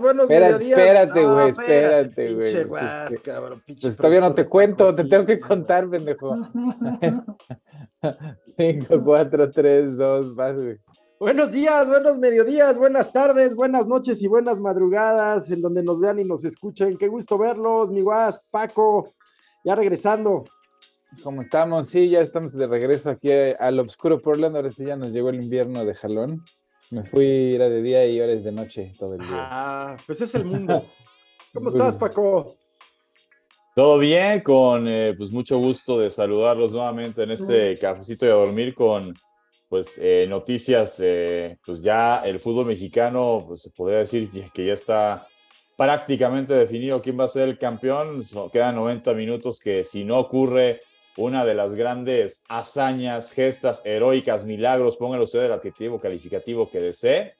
buenos espérate, mediodías. Espérate, No, güey, espérate, güey. pinche Pues, guas, este, cabrón, pinche pues todavía no te cuento, te tengo que contar, pendejo. 5, 4, 3, 2, vas, güey. Buenos días, buenos mediodías, buenas tardes, buenas noches y buenas madrugadas, en donde nos vean y nos escuchen. Qué gusto verlos, mi guas, Paco, ya regresando. ¿Cómo estamos? Sí, ya estamos de regreso aquí al Obscuro Portland. Ahora sí ya nos llegó el invierno de jalón. Me fui, era de día y ahora es de noche todo el día. Ah, pues es el mundo. ¿Cómo Pues- estás, Paco? Todo bien, con eh, pues mucho gusto de saludarlos nuevamente en este cafecito de a dormir con pues eh, noticias, eh, pues ya el fútbol mexicano, pues se podría decir que- que ya está prácticamente definido quién va a ser el campeón. So- Quedan 90 minutos que si no ocurre una de las grandes hazañas, gestas heroicas, milagros, póngale usted el adjetivo calificativo que desee,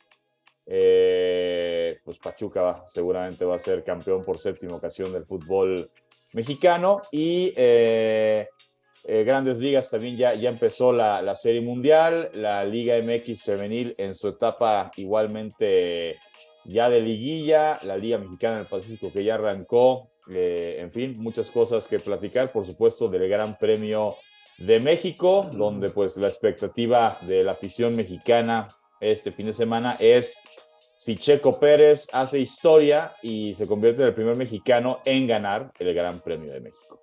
eh, pues Pachuca seguramente va a ser campeón por séptima ocasión del fútbol mexicano y eh, eh, Grandes Ligas también ya, ya empezó la, la Serie Mundial, la Liga MX femenil en su etapa igualmente ya de liguilla, la Liga Mexicana del Pacífico que ya arrancó, eh, en fin, muchas cosas que platicar, por supuesto, del Gran Premio de México, donde pues la expectativa de la afición mexicana este fin de semana es si Checo Pérez hace historia y se convierte en el primer mexicano en ganar el Gran Premio de México.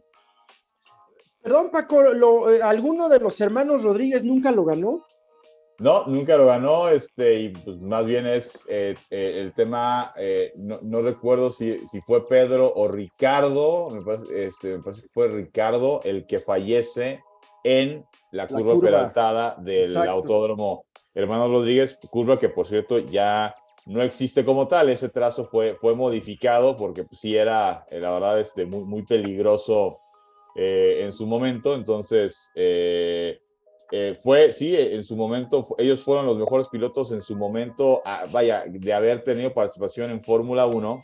Perdón, Paco, lo- eh, ¿alguno de los hermanos Rodríguez nunca lo ganó? No, nunca lo ganó, este, y pues más bien es eh, eh, el tema, eh, no, no recuerdo si, si fue Pedro o Ricardo, me parece, este, me parece que fue Ricardo el que fallece en la curva, curva. peraltada del Exacto. autódromo Hermano Rodríguez, curva que por cierto ya no existe como tal, ese trazo fue, fue modificado porque pues, sí era, la verdad, este, muy, muy peligroso en su momento, entonces... eh, fue, sí, en su momento, ellos fueron los mejores pilotos en su momento, ah, vaya, de haber tenido participación en Fórmula 1.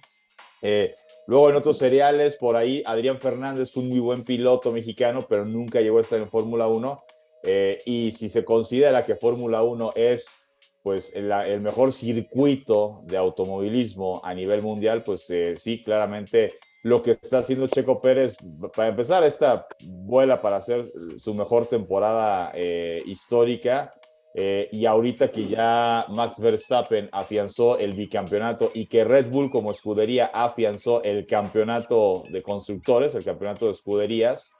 Eh, luego en otros seriales, por ahí, Adrián Fernández un muy buen piloto mexicano, pero nunca llegó a estar en Fórmula 1. Eh, y si se considera que Fórmula 1 es pues el, mejor circuito de automovilismo a nivel mundial, pues sí, claramente lo que está haciendo Checo Pérez, para empezar, esta vuela para hacer su mejor temporada eh, histórica. eh, y ahorita que ya Max Verstappen afianzó el bicampeonato y que Red Bull como escudería afianzó el campeonato de constructores, el campeonato de escuderías,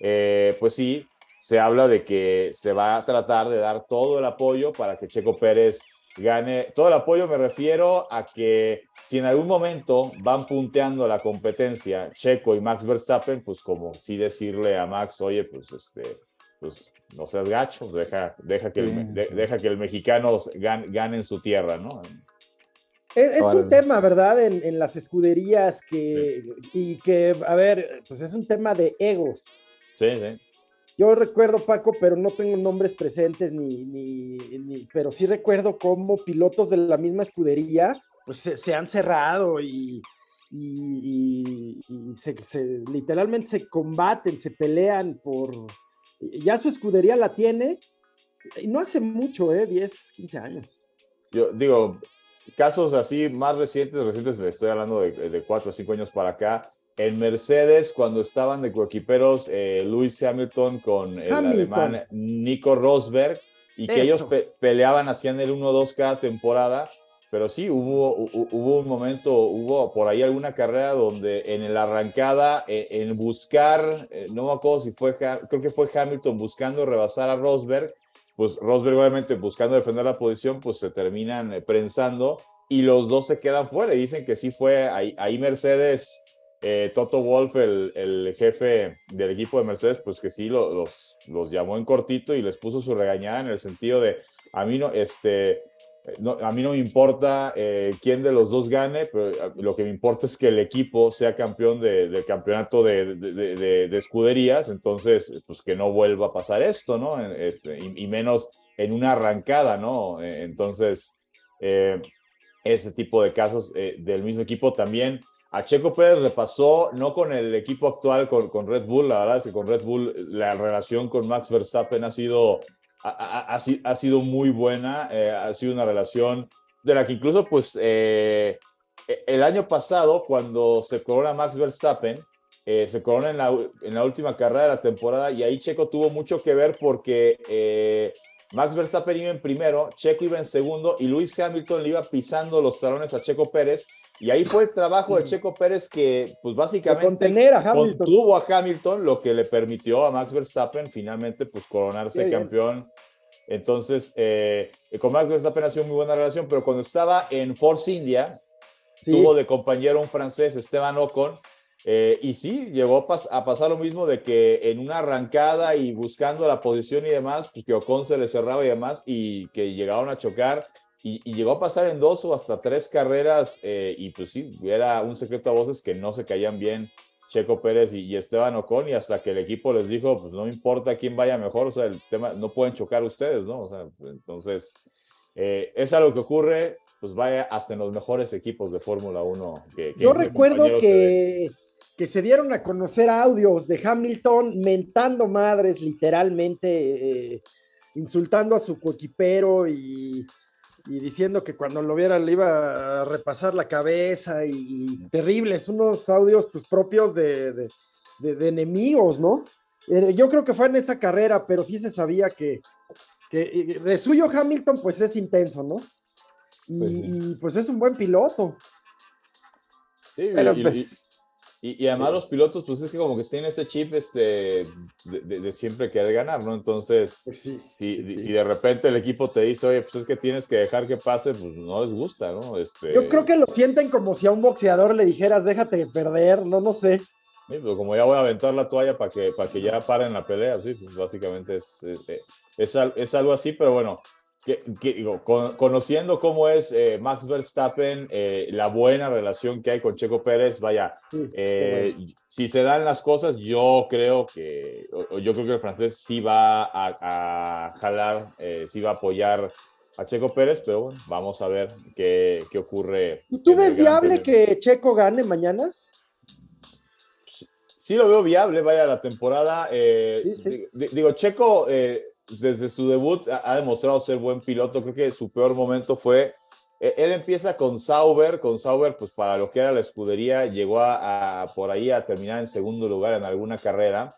eh, pues sí, se habla de que se va a tratar de dar todo el apoyo para que Checo Pérez gane. Todo el apoyo me refiero a que si en algún momento van punteando la competencia Checo y Max Verstappen, pues como sí decirle a Max, oye, pues este, pues no seas gacho, deja, deja, que, el, de- sí. deja que el mexicano gane, gane en su tierra, ¿no? Es, un tema, ¿verdad? En, en las escuderías que, y que, a ver, pues es un tema de egos. Sí, sí. Yo recuerdo, Paco, pero no tengo nombres presentes, ni, ni, ni- pero sí recuerdo cómo pilotos de la misma escudería, pues se, se han cerrado y, y- y- y se, se- literalmente se combaten, se pelean por... Ya su escudería la tiene, y no hace mucho, ¿eh? 10, 15 años. Yo digo, casos así más recientes, recientes, estoy hablando de, de cuatro o cinco años para acá. En Mercedes, cuando estaban de coequiperos eh, Lewis Hamilton con el Hamilton. alemán Nico Rosberg, y que ellos pe- peleaban, hacían el 1-2 cada temporada. Pero sí, hubo, hu- hubo un momento, hubo por ahí alguna carrera donde en la arrancada, eh, en buscar, eh, no me acuerdo si fue, creo que fue Hamilton buscando rebasar a Rosberg, pues Rosberg obviamente buscando defender la posición, pues se terminan eh, prensando y los dos se quedan fuera y dicen que sí fue ahí, ahí Mercedes, eh, Toto Wolf, el, jefe del equipo de Mercedes, pues que sí lo- los, llamó en cortito y les puso su regañada en el sentido de, a mí no, este, a mí no me importa eh, quién de los dos gane, pero eh, lo que me importa es que el equipo sea campeón de- del campeonato de, de- de- de- de escuderías, entonces, pues que no vuelva a pasar esto, ¿no? Y, menos en una arrancada, ¿no? Entonces, ese tipo de casos del mismo equipo también. A Checo Pérez le pasó, no con el equipo actual, con, con Red Bull, la verdad es que con Red Bull la relación con Max Verstappen ha sido ha, ha- ha si- ha sido muy buena, eh, ha sido una relación de la que incluso pues eh, e, el año pasado, cuando se corona Max Verstappen, eh, se corona en la, en la, última carrera de la temporada y ahí Checo tuvo mucho que ver porque Max Verstappen iba en primero, Checo iba en segundo y Luis Hamilton le iba pisando los talones a Checo Pérez. Y ahí fue el trabajo de Checo Pérez que, pues básicamente, a contuvo a Hamilton, lo que le permitió a Max Verstappen finalmente, pues coronarse campeón. Entonces, eh, con Max Verstappen ha sido muy buena relación, pero cuando estaba en Force India, tuvo de compañero un francés, Esteban Ocon, eh, y sí, llegó a, pasar lo mismo de que en una arrancada y buscando la posición y demás, pues que Ocon se le cerraba y demás, y que llegaron a chocar. Y, llegó a pasar en dos o hasta tres carreras, eh, y pues sí, era un secreto a voces que no se caían bien Checo Pérez y, Esteban Ocon, y hasta que el equipo les dijo, pues no importa quién vaya mejor, o sea, el tema, no pueden chocar ustedes, ¿no? O sea, entonces, eh, es algo que ocurre, pues vaya hasta en los mejores equipos de Fórmula 1. Que, Yo recuerdo que que se dieron a conocer audios de Hamilton mentando madres, literalmente, eh, insultando a su coequipero y, diciendo que cuando lo viera le iba a repasar la cabeza y, terribles, unos audios pues, propios de, enemigos, ¿no? Eh, yo creo que fue en esa carrera, pero sí se sabía que, de suyo Hamilton pues es intenso, ¿no? Y pues, pues es un buen piloto. Sí, pero pues, y, además los pilotos, pues es que como que tienen ese chip este, de, siempre querer ganar, ¿no? Entonces, pues si, si, de repente el equipo te dice, oye, pues es que tienes que dejar que pase, pues no les gusta, ¿no? Este... Yo creo que lo sienten como si a un boxeador le dijeras, déjate perder, no, no sé. Sí, pues como ya voy a aventar la toalla para que, para que ya paren la pelea, sí, pues básicamente es, es, es algo así, pero bueno, que, digo, conociendo cómo es eh, Max Verstappen, eh, la buena relación que hay con Checo Pérez, vaya, eh, si se dan las cosas, yo creo que, yo creo que el francés sí va a, jalar, sí va a apoyar a Checo Pérez, pero bueno, vamos a ver qué, qué ocurre. ¿Y tú ves viable que Checo gane mañana? Sí, lo veo viable, vaya la temporada. Digo, Checo desde su debut ha, demostrado ser buen piloto. Creo que su peor momento fue, e, él empieza con Sauber, con Sauber, pues para lo que era la escudería, llegó a, por ahí a terminar en segundo lugar en alguna carrera.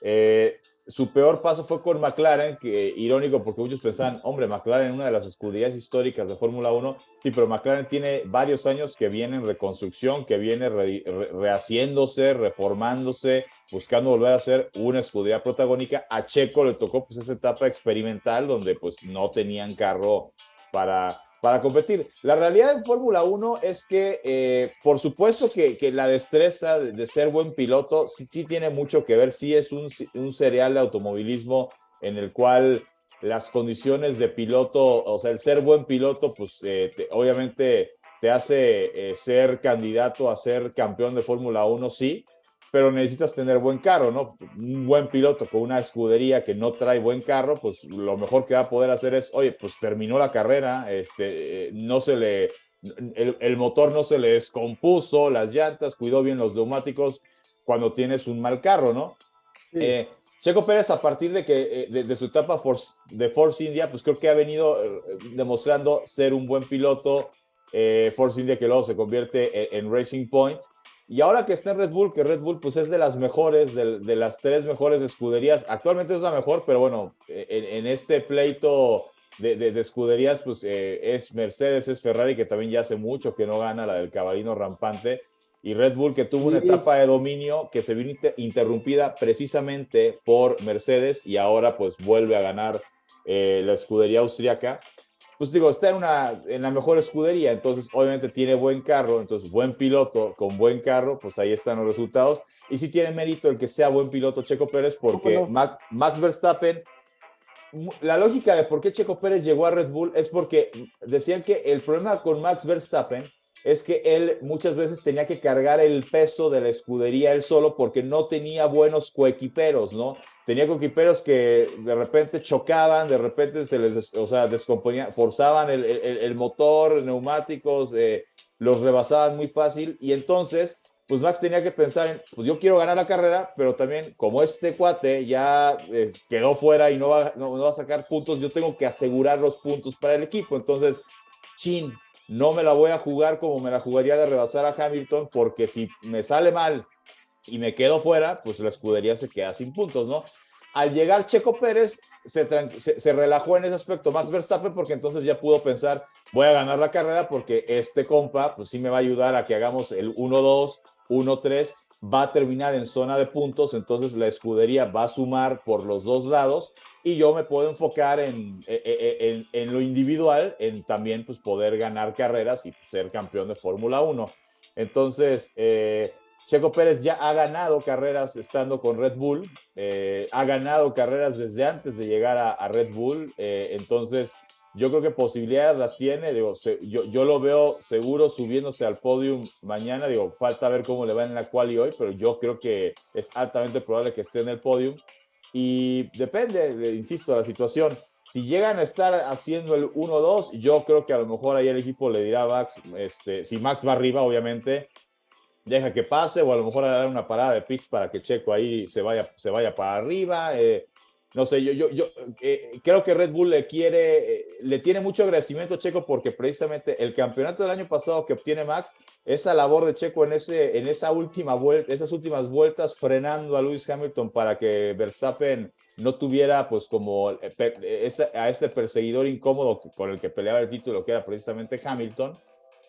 Eh, su peor paso fue con McLaren, que irónico porque muchos pensaban, hombre, McLaren, una de las escuderías históricas de Fórmula 1, sí, pero McLaren tiene varios años que viene en reconstrucción, que viene rehaciéndose, reformándose, buscando volver a ser una escudería protagónica. A Checo le tocó pues esa etapa experimental donde pues no tenían carro para para competir. La realidad en Fórmula 1 es que, eh, por supuesto que, la destreza de, ser buen piloto sí, sí, tiene mucho que ver, sí es un, un serial de automovilismo en el cual las condiciones de piloto, o sea, el ser buen piloto, pues eh, obviamente te hace eh, ser candidato a ser campeón de Fórmula 1, sí, pero necesitas tener buen carro, ¿no? Un buen piloto con una escudería que no trae buen carro, pues lo mejor que va a poder hacer es, oye, pues terminó la carrera, este, no se le, el, motor no se le descompuso, las llantas, cuidó bien los neumáticos cuando tienes un mal carro, ¿no? Eh, Checo Pérez, a partir de que eh, de, su etapa de Force India, pues creo que ha venido eh, demostrando ser un buen piloto. Force India que luego se convierte en Racing Point. Y ahora que está en Red Bull, que Red Bull pues es de las mejores, de, las tres mejores escuderías, actualmente es la mejor, pero bueno, en, este pleito de, escuderías pues eh, es Mercedes, es Ferrari, que también ya hace mucho que no gana la del caballino rampante, y Red Bull que tuvo una etapa de dominio que se vino interrumpida precisamente por Mercedes y ahora pues vuelve a ganar eh, la escudería austriaca pues digo, está en, una, en la mejor escudería, entonces obviamente tiene buen carro, entonces buen piloto con buen carro, pues ahí están los resultados. Y sí tiene mérito el que sea buen piloto Checo Pérez, porque Max, Verstappen, la lógica de por qué Checo Pérez llegó a Red Bull es porque decían que el problema con Max Verstappen es que él muchas veces tenía que cargar el peso de la escudería él solo porque no tenía buenos coequiperos, ¿no? Tenía coequiperos que de repente chocaban, de repente se les, o sea, descomponían, forzaban el, motor, neumáticos, eh, los rebasaban muy fácil y entonces, pues Max tenía que pensar en, pues yo quiero ganar la carrera, pero también como este cuate ya eh, quedó fuera y no va, no va a sacar puntos, yo tengo que asegurar los puntos para el equipo. Entonces, chin, no me la voy a jugar como me la jugaría de rebasar a Hamilton, porque si me sale mal y me quedo fuera, pues la escudería se queda sin puntos, ¿no? Al llegar Checo Pérez, se, se, relajó en ese aspecto Max Verstappen, porque entonces ya pudo pensar, voy a ganar la carrera porque este compa, pues sí me va a ayudar a que hagamos el 1-2, 1-3, va a terminar en zona de puntos, entonces la escudería va a sumar por los dos lados y yo me puedo enfocar en, e, e, en, en lo individual, en también pues poder ganar carreras y ser campeón de Fórmula 1. Entonces, eh, Checo Pérez ya ha ganado carreras estando con Red Bull, eh, ha ganado carreras desde antes de llegar a, Red Bull, eh, entonces yo creo que posibilidades las tiene, digo, yo, yo, lo veo seguro subiéndose al podium mañana, digo, falta ver cómo le va en la quali hoy, pero yo creo que es altamente probable que esté en el podium y depende, insisto, de la situación. Si llegan a estar haciendo el 1-2, yo creo que a lo mejor ahí el equipo le dirá a Max, este, si Max va arriba, obviamente, deja que pase o a lo mejor a dar una parada de pitch para que Checo ahí se vaya, se vaya para arriba. Eh, no sé, yo, yo, yo eh, creo que Red Bull le quiere, eh, le tiene mucho agradecimiento a Checo porque precisamente el campeonato del año pasado que obtiene Max, esa labor de Checo en, ese, en esa última vuelta, esas últimas vueltas frenando a Lewis Hamilton para que Verstappen no tuviera pues como eh, a este perseguidor incómodo con el que peleaba el título, que era precisamente Hamilton.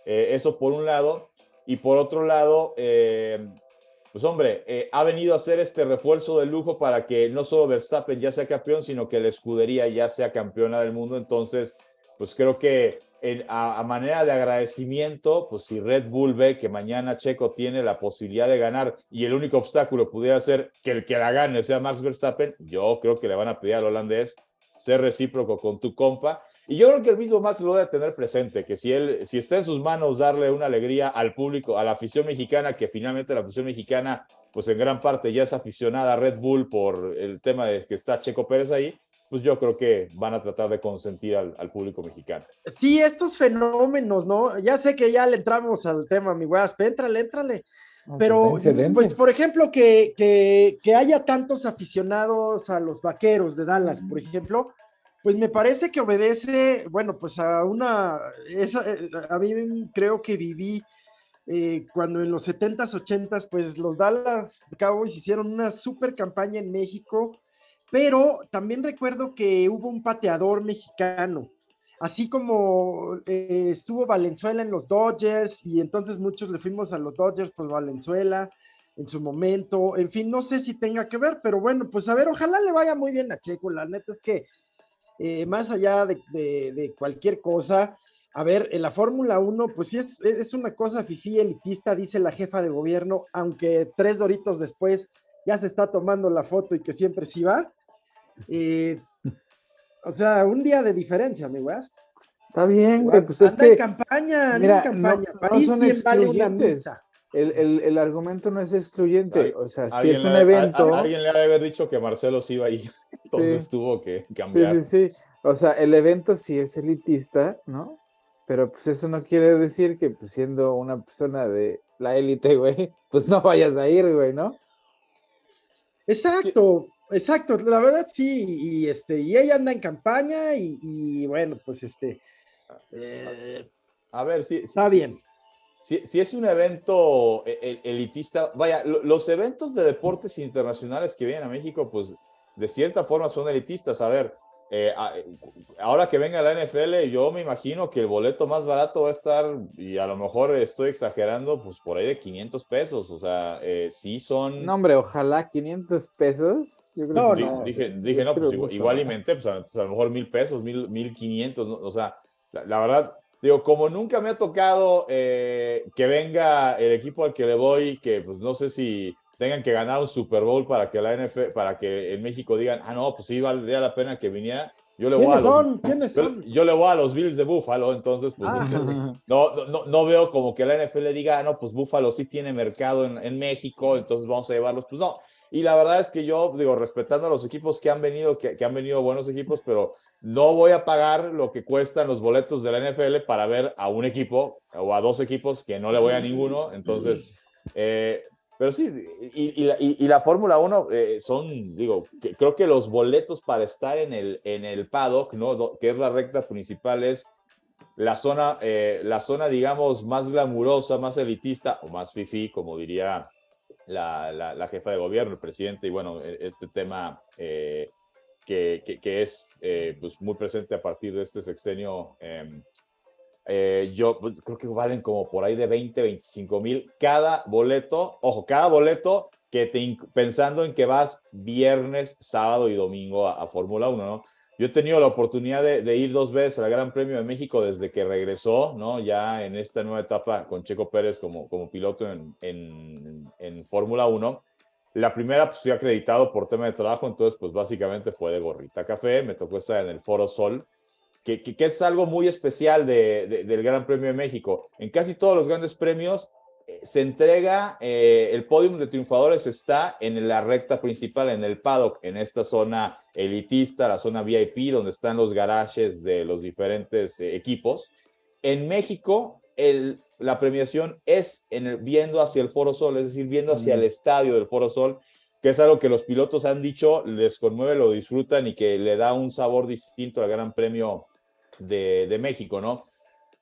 eso por un lado. Y por otro lado, pues hombre, eh, ha venido a hacer este refuerzo de lujo para que no solo Verstappen ya sea campeón, sino que la escudería ya sea campeona del mundo. Entonces, pues creo que a, manera de agradecimiento, pues si Red Bull ve que mañana Checo tiene la posibilidad de ganar y el único obstáculo pudiera ser que el que la gane sea Max Verstappen, yo creo que le van a pedir al holandés ser recíproco con tu compa y yo creo que el mismo Max lo debe tener presente, que si él, si está en sus manos darle una alegría al público, a la afición mexicana, que finalmente la afición mexicana, pues en gran parte ya es aficionada a Red Bull por el tema de que está Checo Pérez ahí, pues yo creo que van a tratar de consentir al, público mexicano. Sí, estos fenómenos, ¿no? Ya sé que ya le entramos al tema, mi weas, éntrale, éntrale. Pero, pues, por ejemplo, que, que, que, haya tantos aficionados a los vaqueros de Dallas, por ejemplo, pues me parece que obedece, bueno, pues a una, esa, eh, a mí creo que viví eh, cuando en los 70s, 80s, pues los Dallas Cowboys hicieron una super campaña en México, pero también recuerdo que hubo un pateador mexicano, así como eh, estuvo Valenzuela en los Dodgers y entonces muchos le fuimos a los Dodgers por Valenzuela en su momento, en fin, no sé si tenga que ver, pero bueno, pues a ver, ojalá le vaya muy bien a Checo, la neta es que eh, más allá de, cualquier cosa, a ver, en la Fórmula 1, pues sí es, es una cosa fifí elitista, dice la jefa de gobierno, aunque tres doritos después ya se está tomando la foto y que siempre sí va. Eh, o sea, un día de diferencia, mi weas. Está bien, güey, pues es que. en campaña, mira, en campaña. No, son excluyentes. El, el, el, argumento no es excluyente, o sea, si es un evento. alguien le ha de haber dicho que Marcelo sí iba ahí, entonces tuvo que cambiar. Sí, sí, sí. O sea, el evento sí es elitista, ¿no? Pero pues eso no quiere decir que pues, siendo una persona de la élite, güey, pues no vayas a ir, güey, ¿no? Exacto, exacto, la verdad sí, y este, y ella anda en campaña y, bueno, pues este. a ver, sí. Está bien si, es un evento e, e, elitista, vaya, los eventos de deportes internacionales que vienen a México, pues de cierta forma son elitistas. A ver, eh, ahora que venga la NFL, yo me imagino que el boleto más barato va a estar, y a lo mejor estoy exagerando, pues por ahí de 500 pesos. O sea, eh, sí son. No, hombre, ojalá 500 pesos. no, no, dije, dije no, pues igual, y menté, pues a, lo mejor mil pesos, mil, mil quinientos. O sea, la verdad Digo, como nunca me ha tocado eh, que venga el equipo al que le voy, que pues no sé si tengan que ganar un Super Bowl para que la NFL, para que en México digan, ah, no, pues sí valdría la pena que viniera. Yo le voy a los, Yo, le voy a los Bills de Buffalo, entonces pues este, ah. no, no, no, veo como que la NFL diga, ah, no, pues Buffalo sí tiene mercado en, en México, entonces vamos a llevarlos. Pues no, y la verdad es que yo digo, respetando a los equipos que han venido, que, que, han venido buenos equipos, pero no voy a pagar lo que cuestan los boletos de la NFL para ver a un equipo o a dos equipos que no le voy a ninguno. Entonces, eh, pero sí, y, y, y la, Fórmula 1 eh, son, digo, creo que los boletos para estar en el, en el paddock, ¿no? que es la recta principal, es la zona, eh, la zona, digamos, más glamurosa, más elitista o más fifi, como diría la, la, jefa de gobierno, el presidente, y bueno, e, este tema eh, que, que, es eh, pues muy presente a partir de este sexenio. Em, yo pues, creo que valen como por ahí de 20, 25 mil cada boleto. Ojo, cada boleto que te, pensando en que vas viernes, sábado y domingo a, a Fórmula 1, ¿no? Yo he tenido la oportunidad de, ir dos veces al Gran Premio de México desde que regresó, ¿no? Ya en esta nueva etapa con Checo Pérez como, como piloto en, en, Fórmula 1. La primera, pues fui acreditado por tema de trabajo, entonces, pues básicamente fue de gorrita café. Me tocó estar en el Foro Sol, que, que, es algo muy especial de, del Gran Premio de México. En casi todos los grandes premios se entrega, eh, el podium de triunfadores está en la recta principal, en el paddock, en esta zona elitista, la zona VIP, donde están los garajes de los diferentes eh, equipos. En México, el, la premiación es en el, viendo hacia el Foro Sol, es decir, viendo hacia el estadio del Foro Sol, que es algo que los pilotos han dicho, les conmueve, lo disfrutan y que le da un sabor distinto al Gran Premio de, de México, ¿no?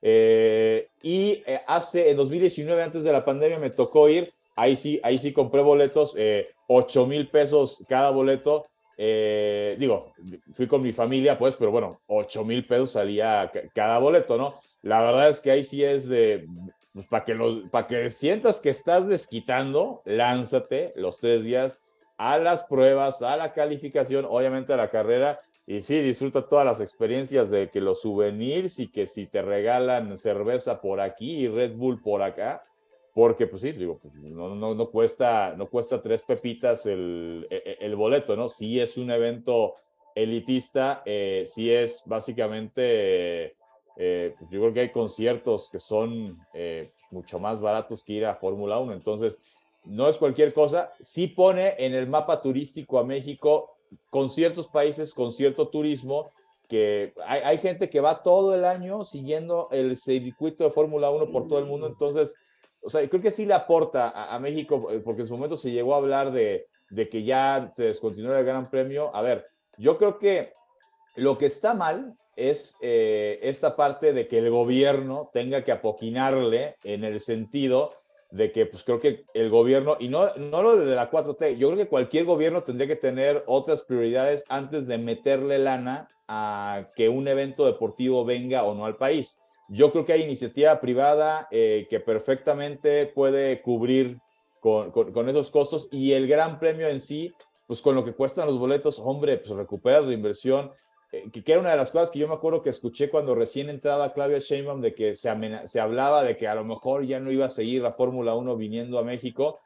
Eh, y eh, hace, en 2019, antes de la pandemia, me tocó ir, ahí sí, ahí sí compré boletos, eh, 8 mil pesos cada boleto. Eh, digo, fui con mi familia, pues, pero bueno, 8 mil pesos salía cada boleto, ¿no? La verdad es que ahí sí es de, pues, para que, para que sientas que estás desquitando, lánzate los tres días a las pruebas, a la calificación, obviamente a la carrera, y sí, disfruta todas las experiencias de que los souvenirs y que si te regalan cerveza por aquí y Red Bull por acá, porque pues sí, digo, pues, no, no, no, cuesta, no cuesta tres pepitas el, e, e, el, boleto, ¿no? Sí es un evento elitista, eh, sí es básicamente, eh, pues, yo creo que hay conciertos que son eh, mucho más baratos que ir a Fórmula 1, entonces no es cualquier cosa, sí pone en el mapa turístico a México con ciertos países, con cierto turismo, que hay, gente que va todo el año siguiendo el circuito de Fórmula 1 por todo el mundo, entonces, o sea, creo que sí le aporta a, México, eh, porque en su momento se llegó a hablar de, de que ya se descontinuó el Gran Premio. A ver, yo creo que lo que está mal es eh, esta parte de que el gobierno tenga que apoquinarle en el sentido de que pues creo que el gobierno, y no, no lo de la 4T, yo creo que cualquier gobierno tendría que tener otras prioridades antes de meterle lana a que un evento deportivo venga o no al país. Yo creo que hay iniciativa privada eh, que perfectamente puede cubrir con, con, esos costos y el gran premio en sí, pues con lo que cuestan los boletos, hombre, pues recuperas la inversión. Eh, que, era una de las cosas que yo me acuerdo que escuché cuando recién entraba Claudia Sheinbaum, de que se, se hablaba de que a lo mejor ya no iba a seguir la Fórmula 1 viniendo a México.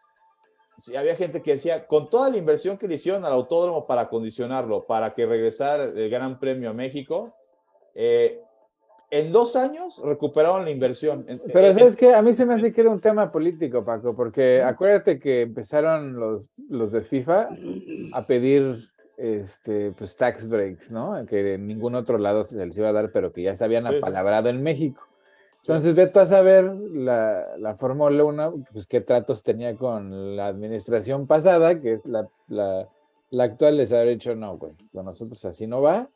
Sí, había gente que decía, con toda la inversión que le hicieron al autódromo para acondicionarlo, para que regresara el Gran Premio a México, eh, en dos años recuperaron la inversión. Pero sabes que a mí se me hace que era un tema político, Paco, porque acuérdate que empezaron los, los de FIFA a pedir este, pues tax breaks, ¿no? Que en ningún otro lado se les iba a dar, pero que ya se habían apalabrado en México. Entonces, ve tú a saber la, la Fórmula 1, pues qué tratos tenía con la administración pasada, que es la, la, la actual, les habría dicho, no, güey, con nosotros así no va.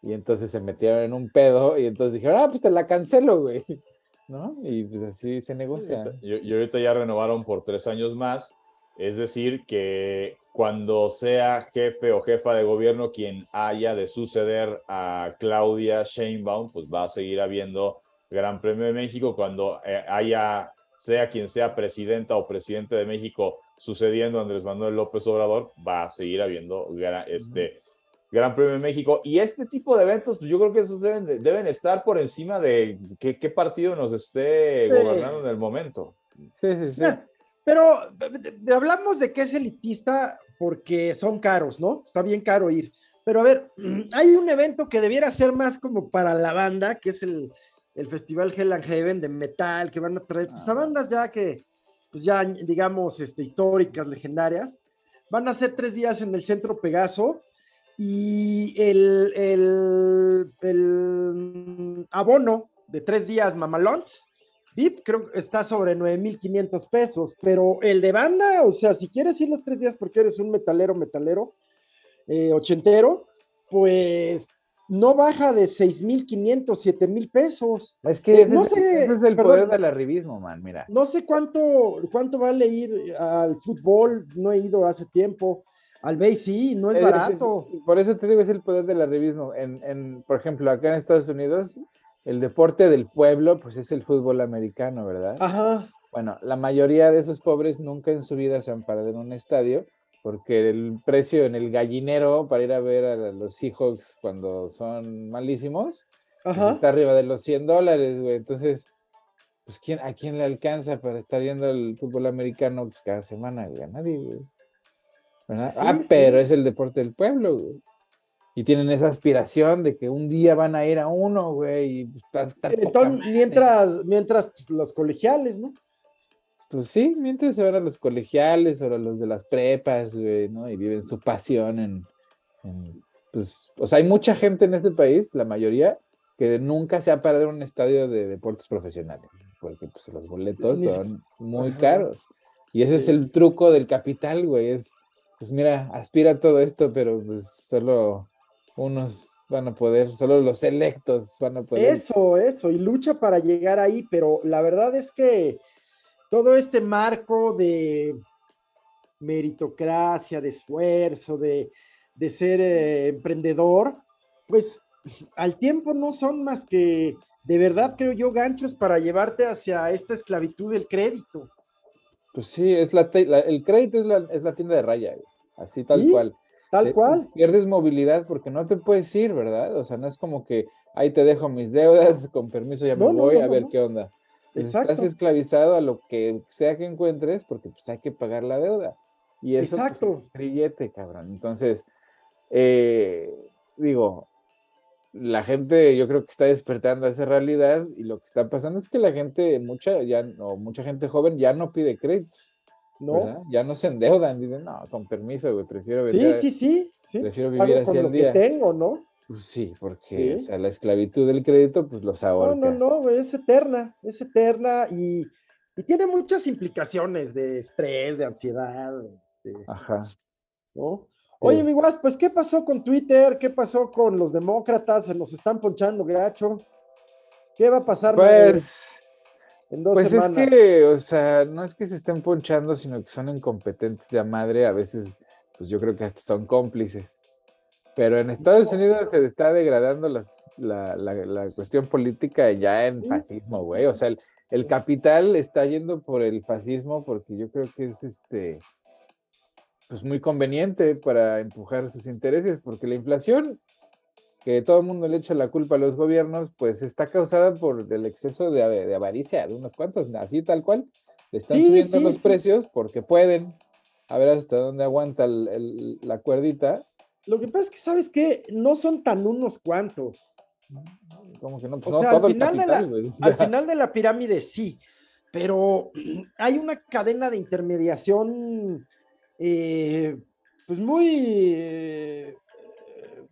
Y entonces se metieron en un pedo y entonces dijeron, ah, pues te la cancelo, güey. ¿No? Y pues así se negocia. Y, y ahorita ya renovaron por tres años más. Es decir, que cuando sea jefe o jefa de gobierno quien haya de suceder a Claudia Sheinbaum, pues va a seguir habiendo Gran Premio de México. Cuando eh, haya, sea quien sea presidenta o presidente de México sucediendo Andrés Manuel López Obrador, va a seguir habiendo este Gran Premio de México. Y este tipo de eventos, pues yo creo que esos deben, deben estar por encima de qué, qué partido nos esté gobernando en el momento. Sí, sí, sí. Pero hablamos de que es elitista porque son caros, ¿no? Está bien caro ir. Pero a ver, hay un evento que debiera ser más como para la banda, que es el, Festival Hell and Heaven de metal, que van a traer pues, a bandas ya que, pues ya, digamos, este, históricas, legendarias. Van a ser tres días en el Centro Pegaso y el, el, el abono de tres días mamalons VIP creo que está sobre 9.500 pesos, pero el de banda, o sea, si quieres ir los tres días porque eres un metalero, metalero, eh, ochentero, pues no baja de 6.500, 7.000 pesos. Es que Eh, ese, no es, sé, ese es el perdón. poder del arribismo, man, mira. No sé cuánto, cuánto vale ir al fútbol, no he ido hace tiempo. Al BASE sí, no es Es- barato. es- por eso te digo, es el poder del arribismo. En, en, por ejemplo, acá en Estados Unidos, el deporte del pueblo, pues es el fútbol americano, ¿verdad? Ajá, Bueno, la mayoría de esos pobres nunca en su vida se han parado en un estadio porque el precio en el gallinero para ir a ver a los Seahawks cuando son malísimos pues está arriba de los 100 dólares, güey. Entonces, pues ¿quién, ¿a quién le alcanza para estar viendo el fútbol americano pues, cada semana? Güey? A nadie, güey. ¿Verdad? Sí, ah, sí. pero es el deporte del pueblo, güey. Y tienen esa aspiración de que un día van a ir a uno, güey. Y pues, Entonces, mientras, mientras pues, los colegiales, ¿no? Pues sí, mientras se van a los colegiales o a los de las prepas, güey, ¿no? Y viven su pasión en, en, pues, o sea, hay mucha gente en este país, la mayoría, que nunca se ha parado en un estadio de deportes profesionales, porque pues los boletos son muy Ajá. caros. Y ese es el truco del capital, güey, es, pues mira, aspira a todo esto, pero pues solo unos van a poder, solo los selectos van a poder. Eso, eso, y lucha para llegar ahí, pero la verdad es que todo este marco de meritocracia, de esfuerzo, de, de ser eh, emprendedor, pues al tiempo no son más que, de verdad creo yo, ganchos para llevarte hacia esta esclavitud del crédito. Pues sí, es la, el crédito es la, es la tienda de raya, así tal Sí, cual. Tal Te- cual. Pierdes movilidad porque no te puedes ir, ¿verdad? O sea, no es como que ahí te dejo mis deudas, con permiso ya me No, voy no, a ver qué onda. Pues estás esclavizado a lo que sea que encuentres porque pues hay que pagar la deuda. Y eso pues, es Exacto. un grillete, cabrón. Entonces, eh, digo, la gente yo creo que está despertando a esa realidad y lo que está pasando es que la gente, mucha, ya, o mucha gente joven ya no pide créditos, ¿No? ¿verdad? Ya no se endeudan, dicen, no, con permiso, güey, prefiero Sí, vender. sí, sí. sí. prefiero vivir con así lo al que día. tengo, ¿no? Pues sí, porque o Sí. sea, la esclavitud del crédito pues los No, ahorca. no, no, güey, es eterna, es eterna y, y tiene muchas implicaciones de estrés, de ansiedad, de- Ajá. ¿no? Oye, Es- mi guas, pues, ¿qué pasó con Twitter? ¿Qué pasó con los demócratas? Se nos están ponchando gacho. ¿Qué va a pasar Pues, en dos pues es semanas? que, o sea, no es que se estén ponchando, sino que son incompetentes de a madre. A veces, pues yo creo que hasta son cómplices. Pero en Estados Unidos se está degradando las- la, la- la cuestión política ya en fascismo, güey. O sea, el, el capital está yendo por el fascismo porque yo creo que es este, pues muy conveniente para empujar sus intereses, porque la inflación, que todo el mundo le echa la culpa a los gobiernos, pues está causada por el exceso de, avaricia de unos cuantos, así tal cual. Le están Sí, subiendo sí, los precios porque pueden. A ver hasta dónde aguanta el- el- la cuerdita. Lo que pasa es que, ¿sabes qué? No son tan unos cuantos. Como que no, pues O no sea, al todo el final de la- capital, Al final de la pirámide sí, pero hay una cadena de intermediación eh, pues muy, eh,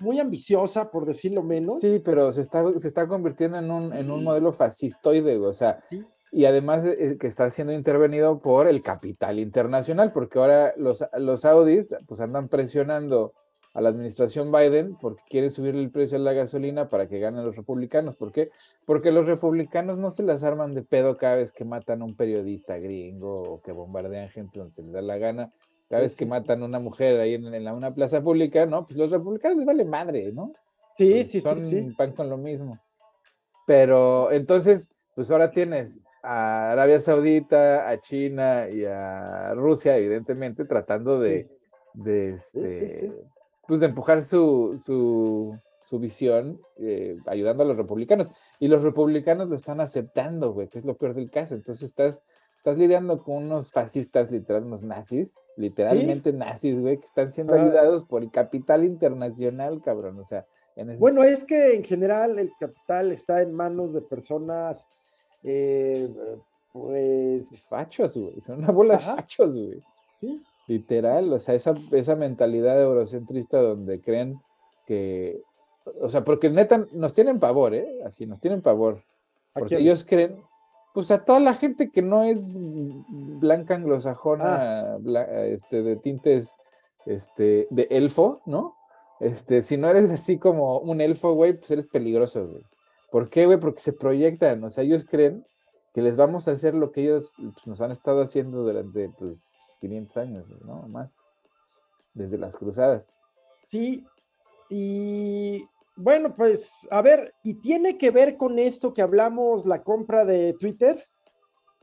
muy ambiciosa, por decirlo menos. Sí, pero se está, se está convirtiendo en un, en un modelo fascistoide, o sea, Sí. y además eh, que está siendo intervenido por el capital internacional, porque ahora los, los saudis pues andan presionando a la administración Biden porque quieren subir el precio de la gasolina para que ganen los republicanos. ¿Por qué? Porque los republicanos no se las arman de pedo cada vez que matan a un periodista gringo o que bombardean gente donde se les da la gana. Cada vez que matan a una mujer ahí en, en la- una plaza pública, ¿no? Pues los republicanos les vale madre, ¿no? Sí, pues, sí, son sí, sí. pan con lo mismo. Pero entonces, pues ahora tienes a Arabia Saudita, a China y a Rusia, evidentemente, tratando de, de, este, pues de empujar su, su, su visión, eh, ayudando a los republicanos. Y los republicanos lo están aceptando, güey, que es lo peor del caso. Entonces estás, estás lidiando con unos fascistas, literal, unos nazis, literalmente nazis, güey, que están siendo Ah. ayudados por el capital internacional, cabrón. O sea, en ese Bueno, es que en general el capital está en manos de personas, eh, pues, fachos, güey. Son una bola Ajá. de fachos, güey. sí, Literal, o sea, esa, esa mentalidad eurocentrista donde creen que, o sea, porque neta nos tienen pavor, ¿eh? Así, nos tienen pavor. ¿a Porque ellos creen, pues a toda la gente que no es blanca anglosajona, bla- este, de tintes, este, de elfo, ¿no? Este, si no eres así como un elfo, güey, pues eres peligroso, güey. ¿Por qué, güey? Porque se proyectan, o sea, ellos creen que les vamos a hacer lo que ellos pues, nos han estado haciendo durante, pues, 500 años, ¿no? Más, desde las cruzadas. Sí, y bueno, pues, a ver, ¿y tiene que ver con esto que hablamos, la compra de Twitter?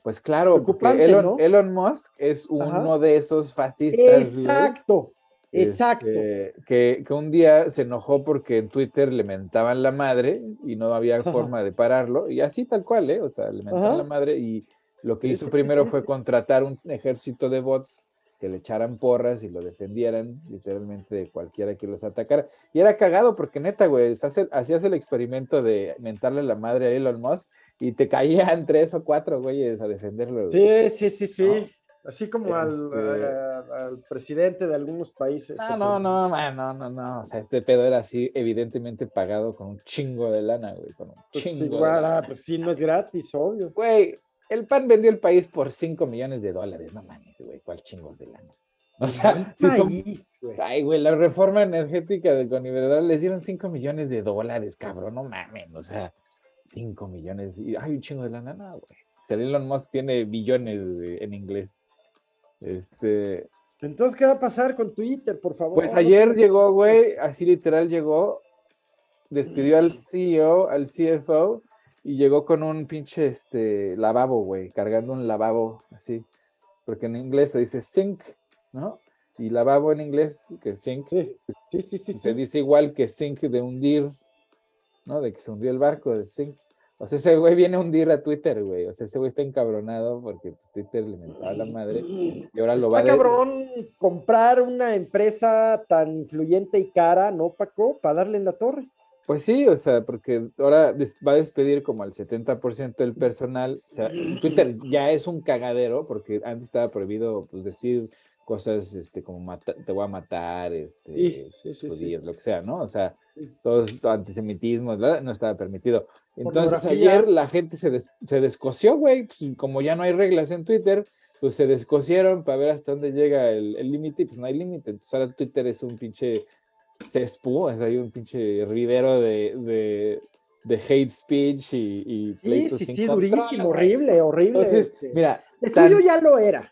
Pues claro, porque Elon, Musk es uno de esos fascistas. Exacto, exacto. Este, que, un día se enojó porque en Twitter le mentaban la madre y no había forma de pararlo, y así tal cual, ¿eh? O sea, le mentaban la madre y lo que hizo primero fue contratar un ejército de bots que le echaran porras y lo defendieran literalmente de cualquiera que los atacara. Y era cagado porque neta, güey, hacías el experimento de mentarle la madre a Elon Musk y te caían tres o cuatro güeyes a defenderlo. Sí, sí, sí, sí. Así como al, este al, presidente de algunos países. No, no, no, no, no, no, O sea, este pedo era así, evidentemente pagado con un chingo de lana, güey. Con un pues chingo igual, ah, pues sí, no es gratis, obvio. Güey, el PAN vendió el país por 5 millones de dólares, no mames, güey, cuál chingos de lana. O sea, si son... Ay, güey, la reforma energética de Coniberdad les dieron 5 millones de dólares, cabrón, no mames, o sea, 5 millones, y hay un chingo de lana, no, güey. O Elon Musk tiene billones en inglés. Este... Entonces, ¿qué va a pasar con Twitter, por favor? Pues ayer llegó, güey, así literal llegó, despidió al CEO, al CFO, y llegó con un pinche este, lavabo, güey, cargando un lavabo, así. Porque en inglés se dice sink, ¿no? Y lavabo en inglés, que sink, sí, sí, sí, se dice igual que sink de hundir, ¿no? De que se hundió el barco, de sink. O sea, ese güey viene a hundir a Twitter, güey. O sea, ese güey está encabronado porque pues, Twitter le mentó a la madre y ahora lo va a... cabrón comprar una empresa tan influyente y cara, ¿no, Paco? Para darle en la torre. Pues sí, o sea, porque ahora va a despedir como al 70% del personal. O sea, Twitter ya es un cagadero, porque antes estaba prohibido pues, decir cosas este, como te voy a matar, este, lo que sea, ¿no? O sea, todo antisemitismo no estaba permitido. Entonces ayer la gente se, se descoció, güey, pues, como ya no hay reglas en Twitter, pues se descosieron para ver hasta dónde llega el límite, pues no hay límite. Entonces ahora Twitter es un pinche cespu, es ahí un pinche hervidero de, de, hate speech y, y pleitos sí, sí, sí, durísimo, horrible, horrible. Entonces, este. mira. El suyo ya lo era.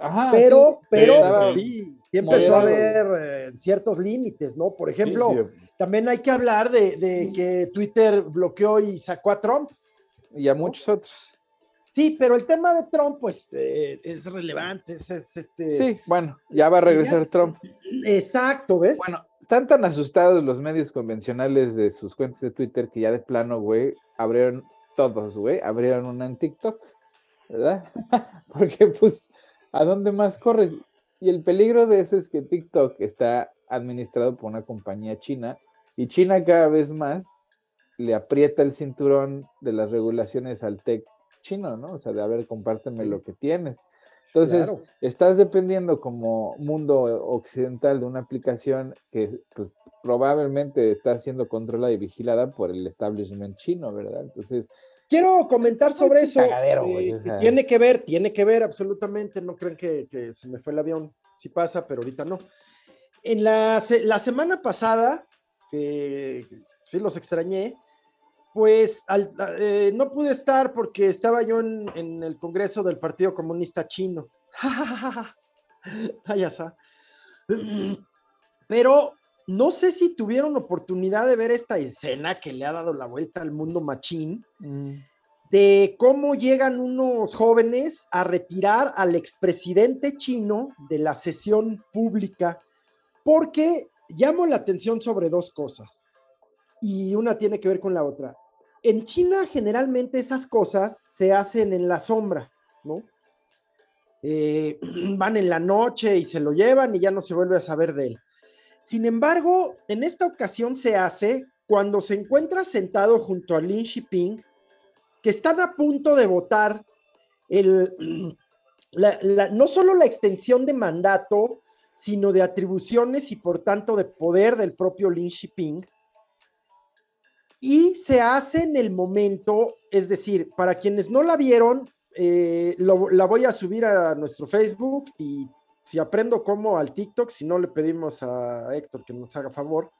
Ajá, pero, pero sí, siempre va a haber eh, ciertos límites, ¿no? Por ejemplo, también hay que hablar de, de, que Twitter bloqueó y sacó a Trump. Y a muchos otros. Sí, pero el tema de Trump, pues, eh, es relevante. Es, este... Sí, bueno, ya va a regresar Trump. Exacto, ¿ves? Bueno, están tan asustados los medios convencionales de sus cuentas de Twitter que ya de plano, güey, abrieron todos, güey, abrieron una en TikTok, ¿verdad? Porque, pues, ¿a dónde más corres? Y el peligro de eso es que TikTok está administrado por una compañía china y China cada vez más le aprieta el cinturón de las regulaciones al tech chino, ¿no? O sea, de a ver, compárteme lo que tienes. Entonces, estás dependiendo como mundo occidental de una aplicación que pues, probablemente está siendo controlada y vigilada por el establishment chino, ¿verdad? Entonces... Quiero comentar sobre eso. Eh, tiene que ver, tiene que ver absolutamente. No creen que, se me fue el avión. Sí pasa, pero ahorita no. En la, la semana pasada, que sí los extrañé, pues eh, no pude estar porque estaba yo en, el Congreso del Partido Comunista Chino. Ay, ya Pero no sé si tuvieron oportunidad de ver esta escena que le ha dado la vuelta al mundo machín, mm. de cómo llegan unos jóvenes a retirar al expresidente chino de la sesión pública, porque llamo la atención sobre dos cosas, y una tiene que ver con la otra en China generalmente esas cosas se hacen en la sombra, ¿no? Eh, van en la noche y se lo llevan y ya no se vuelve a saber de él. Sin embargo, en esta ocasión se hace cuando se encuentra sentado junto a Lin Shiping, que están a punto de votar no solo la extensión de mandato, sino de atribuciones y por tanto de poder del propio Lin Shiping, y se hace en el momento, es decir, para quienes no la vieron, eh, la voy a subir a nuestro Facebook y si aprendo cómo al TikTok, si no le pedimos a Héctor que nos haga favor.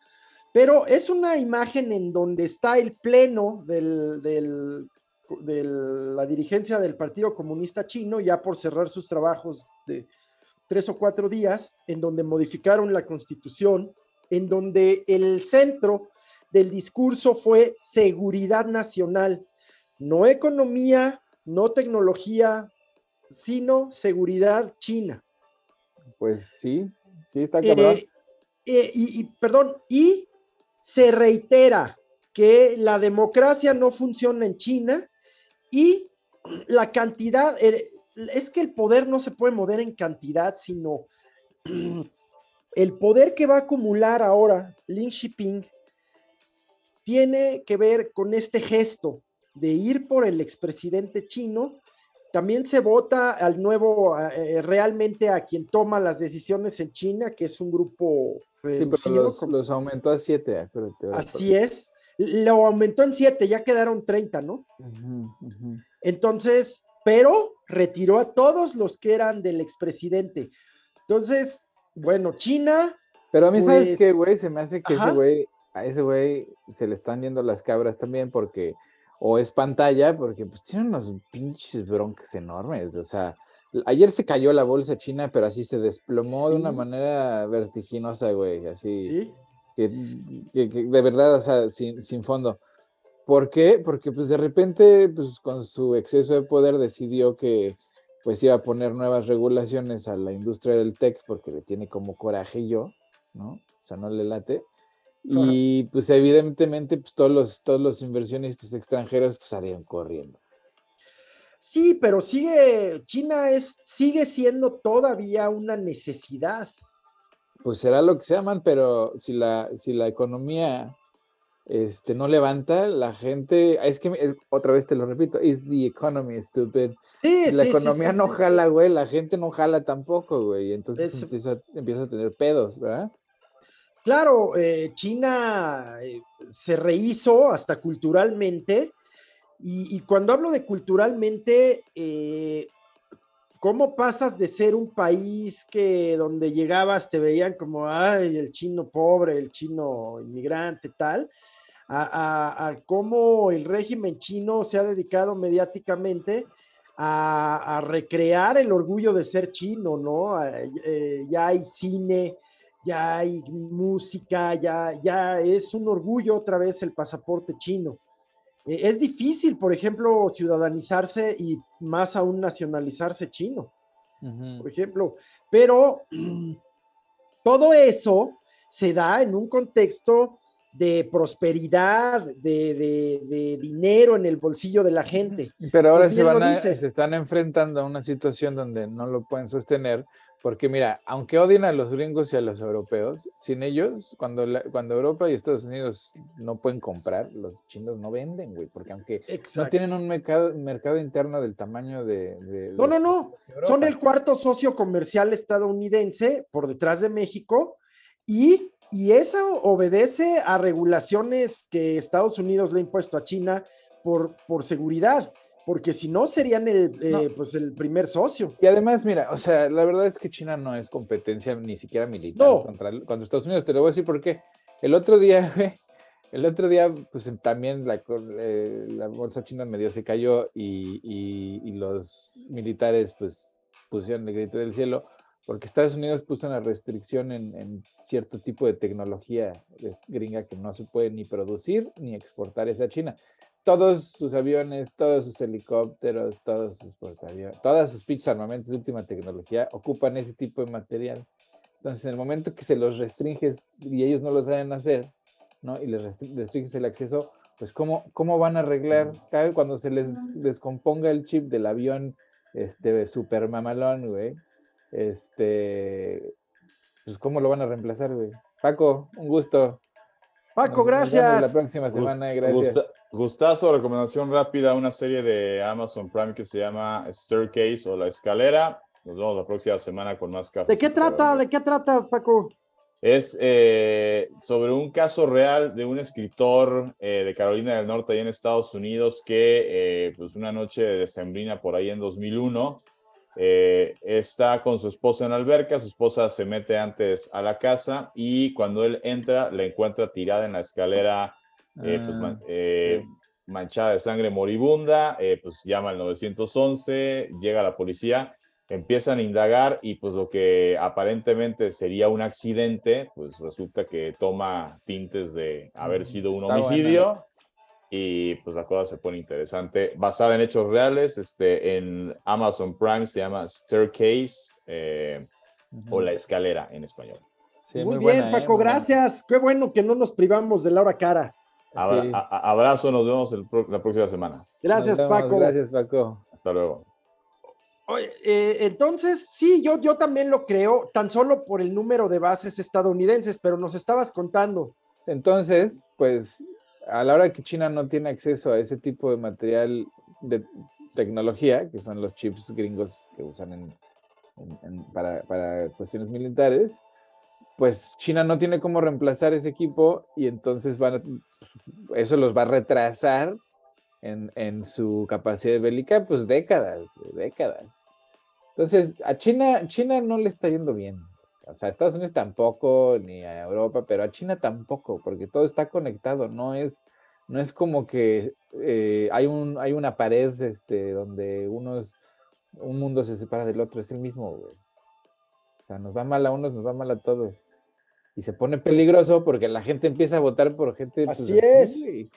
Pero es una imagen en donde está el pleno de la dirigencia del Partido Comunista Chino, ya por cerrar sus trabajos de tres o cuatro días, en donde modificaron la constitución, en donde el centro del discurso fue seguridad nacional, no economía, no tecnología, sino seguridad china. Pues sí, sí, está cabrón. Eh, eh, y, perdón, y se reitera que la democracia no funciona en China y la cantidad, eh, es que el poder no se puede mover en cantidad, sino el poder que va a acumular ahora Lin Xiping tiene que ver con este gesto de ir por el expresidente chino. También se vota al nuevo, eh, realmente a quien toma las decisiones en China, que es un grupo. Sí, pero los, aumentó a siete. Así es. Lo aumentó en siete, ya quedaron 30, ¿no? Entonces, pero retiró a todos los que eran del expresidente. Entonces, bueno, China. Pero a mí, ¿sabes pues, qué, güey? Se me hace que ese güey, a ese güey se le están yendo las cabras también porque, o es pantalla, porque pues tiene unos pinches broncas enormes. O sea, ayer se cayó la bolsa china, pero así se desplomó de una manera vertiginosa, güey. Así. ¿Sí? Que, de verdad, o sea, sin, sin fondo. ¿Por qué? Porque pues de repente, pues con su exceso de poder decidió que pues iba a poner nuevas regulaciones a la industria del tech porque le tiene como coraje yo, ¿no? O sea, no le late. Y pues evidentemente pues todos los, todos los inversionistas extranjeros pues salieron corriendo. Sí, pero sigue, China es, sigue siendo todavía una necesidad. Pues será lo que sea, man, pero si la, si la economía este, no levanta, la gente, es que otra vez te lo repito, is the economy stupid. si la economía no jala, güey, la gente no jala tampoco, güey, entonces empieza, a tener pedos, ¿verdad? Claro, eh, China eh, se rehizo hasta culturalmente, y, cuando hablo de culturalmente, eh, ¿cómo pasas de ser un país que donde llegabas te veían como, ay, el chino pobre, el chino inmigrante, tal, a, cómo el régimen chino se ha dedicado mediáticamente a, recrear el orgullo de ser chino, ¿no? Ya hay cine, ya hay música, ya, ya es un orgullo otra vez el pasaporte chino. E, es difícil, por ejemplo, ciudadanizarse y más aún nacionalizarse chino, por ejemplo, pero todo eso se da en un contexto de prosperidad, de, dinero en el bolsillo de la gente. Pero ahora se, van se están enfrentando a una situación donde no lo pueden sostener, porque mira, aunque odien a los gringos y a los europeos, sin ellos, cuando, cuando Europa y Estados Unidos no pueden comprar, los chinos no venden, güey, porque aunque no tienen un mercado, mercado interno del tamaño de... no, no, no, son el cuarto socio comercial estadounidense por detrás de México y y eso obedece a regulaciones que Estados Unidos le ha impuesto a China por, por seguridad, porque si no serían el, eh, pues el primer socio. Y además, mira, o sea, la verdad es que China no es competencia ni siquiera militar contra, Estados Unidos. Te lo voy a decir porque el otro día, el otro día, pues también la, eh, la bolsa china medio se cayó y, y, y los militares, pues pusieron el grito del cielo porque Estados Unidos puso una restricción en, cierto tipo de tecnología gringa que no se puede ni producir ni exportar esa China. Todos sus aviones, todos sus helicópteros, todos sus portaaviones, todas sus pinches armamentos de última tecnología ocupan ese tipo de material. Entonces, en el momento que se los restringes y ellos no lo saben hacer, ¿no? Y les restringes el acceso, pues ¿cómo, cómo van a arreglar cuando se les descomponga el chip del avión este super mamalón, güey? Este, pues, ¿cómo lo van a reemplazar, güey? Paco, un gusto. Paco, gracias. la próxima semana, gracias. Gustazo, recomendación rápida, una serie de Amazon Prime que se llama Staircase o La Escalera. Nos vemos la próxima semana con más café. ¿De qué trata? ¿De qué trata, Paco? Es eh, sobre un caso real de un escritor eh, de Carolina del Norte, ahí en Estados Unidos, que eh, pues una noche de decembrina por ahí en 2001 Eh, está con su esposa en la alberca, su esposa se mete antes a la casa y cuando él entra la encuentra tirada en la escalera, eh, pues, Ah, man- eh, manchada de sangre moribunda, eh, pues llama al 911, llega la policía, empiezan a indagar y pues lo que aparentemente sería un accidente, pues resulta que toma tintes de haber sido un está buena. homicidio y pues la cosa se pone interesante. Basada en hechos reales, este, en Amazon Prime se llama Staircase eh, o La Escalera en español. Sí, Muy, bien, buena, ¿eh? Paco, Muy buena. gracias. Qué bueno que no nos privamos de la hora cara. Abra- Sí. a- a- abrazo, nos vemos el la próxima semana. Gracias, vemos, Paco. Gracias, Paco. Hasta luego. Oye, eh, entonces, sí, yo, yo también lo creo, tan solo por el número de bases estadounidenses, pero nos estabas contando. Entonces, pues a la hora que China no tiene acceso a ese tipo de material de tecnología, que son los chips gringos que usan en- en- en- para, para cuestiones militares, pues China no tiene cómo reemplazar ese equipo y entonces van a- eso los va a retrasar en, su capacidad bélica, pues décadas, décadas. Entonces, a China, China no le está yendo bien. O sea, a Estados Unidos tampoco, ni a Europa, pero a China tampoco, porque todo está conectado. No es, no es como que eh, hay, un, hay una pared este, donde unos, un mundo se separa del otro, es el mismo, güey. O sea, nos va mal a unos, nos va mal a todos. Y se pone peligroso porque la gente empieza a votar por gente. pues, Así es. güey.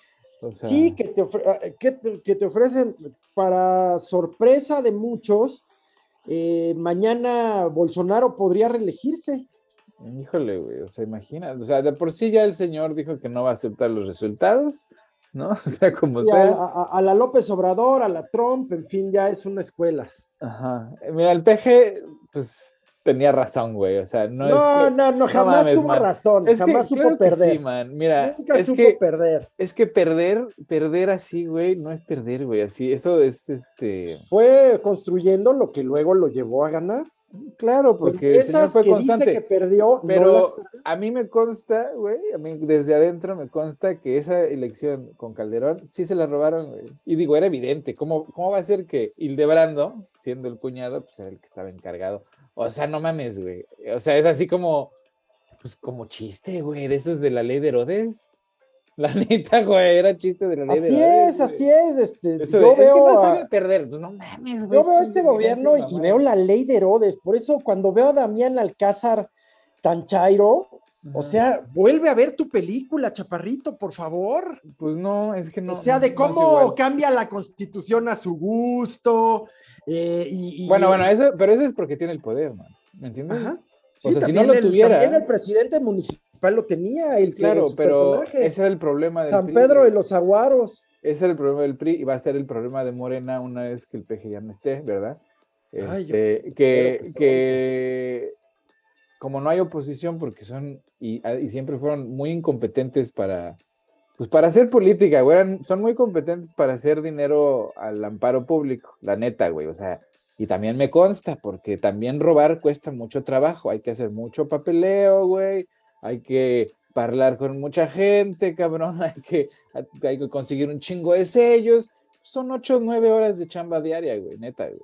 O sea, Sí, que te, ah, que te- que te ofrecen, para sorpresa de muchos, eh, mañana Bolsonaro podría reelegirse. Híjole, güey, o sea, imagina, o sea, de por sí ya el señor dijo que no va a aceptar los resultados, ¿no? O sea, como sea. a- a la López Obrador, a la Trump, en fin, ya es una escuela. Ajá. Eh, Mira, el PG, pues tenía razón, güey, o sea, no, No, es que. no, no, jamás mames, tuvo man. razón, Es que, jamás supo claro que perder. sí, man. Mira, Nunca es supo que, perder. es que perder, perder así, güey, no es perder, güey, así, eso es este. Fue construyendo lo que luego lo llevó a ganar. Claro, porque el señor Esas fue que dice constante. que perdió, no Pero las- a mí me consta, güey, a mí desde adentro me consta que esa elección con Calderón sí se la robaron, güey. Y digo, era evidente. ¿Cómo, cómo va a ser que Hildebrando, siendo el cuñado, pues era el que estaba encargado? O sea, no mames, güey. O sea, es así como, pues como chiste, güey, de esos de la ley de Herodes. La neta, güey, era chiste de la ley de Así Herodes. es, así es. Este, Eso de, yo es que veo, no sabe perder. No mames, güey. yo veo este gobierno y veo la ley de Herodes. Por eso, cuando veo a Damián Alcázar tan chairo, o sea, vuelve a ver tu película, chaparrito, por favor. pues no, es que no. o sea, de cómo cambia la constitución a su gusto. eh, y, y- Bueno, bueno, eso, pero eso es porque tiene el poder, man. ¿Me entiendes? Ajá. O sea, si no lo el- tuviera- También el presidente municipal lo tenía, el Claro, pero personaje, ese era el problema del San PRI, Pedro de los Aguaros. Ese era el problema del PRI y va a ser el problema de Morena una vez que el PG ya no esté, ¿verdad? Ay, yo Este, que que como no hay oposición porque son y, ah, y siempre fueron muy incompetentes para pues para hacer política, güey, eran- son muy competentes para hacer dinero al amparo público, la neta, güey, o sea, y también me consta porque también robar cuesta mucho trabajo, hay que hacer mucho papeleo, güey, hay que hablar con mucha gente, cabrón, hay que, hay que conseguir un chingo de sellos, son ocho o nueve horas de chamba diaria, güey, neta, güey,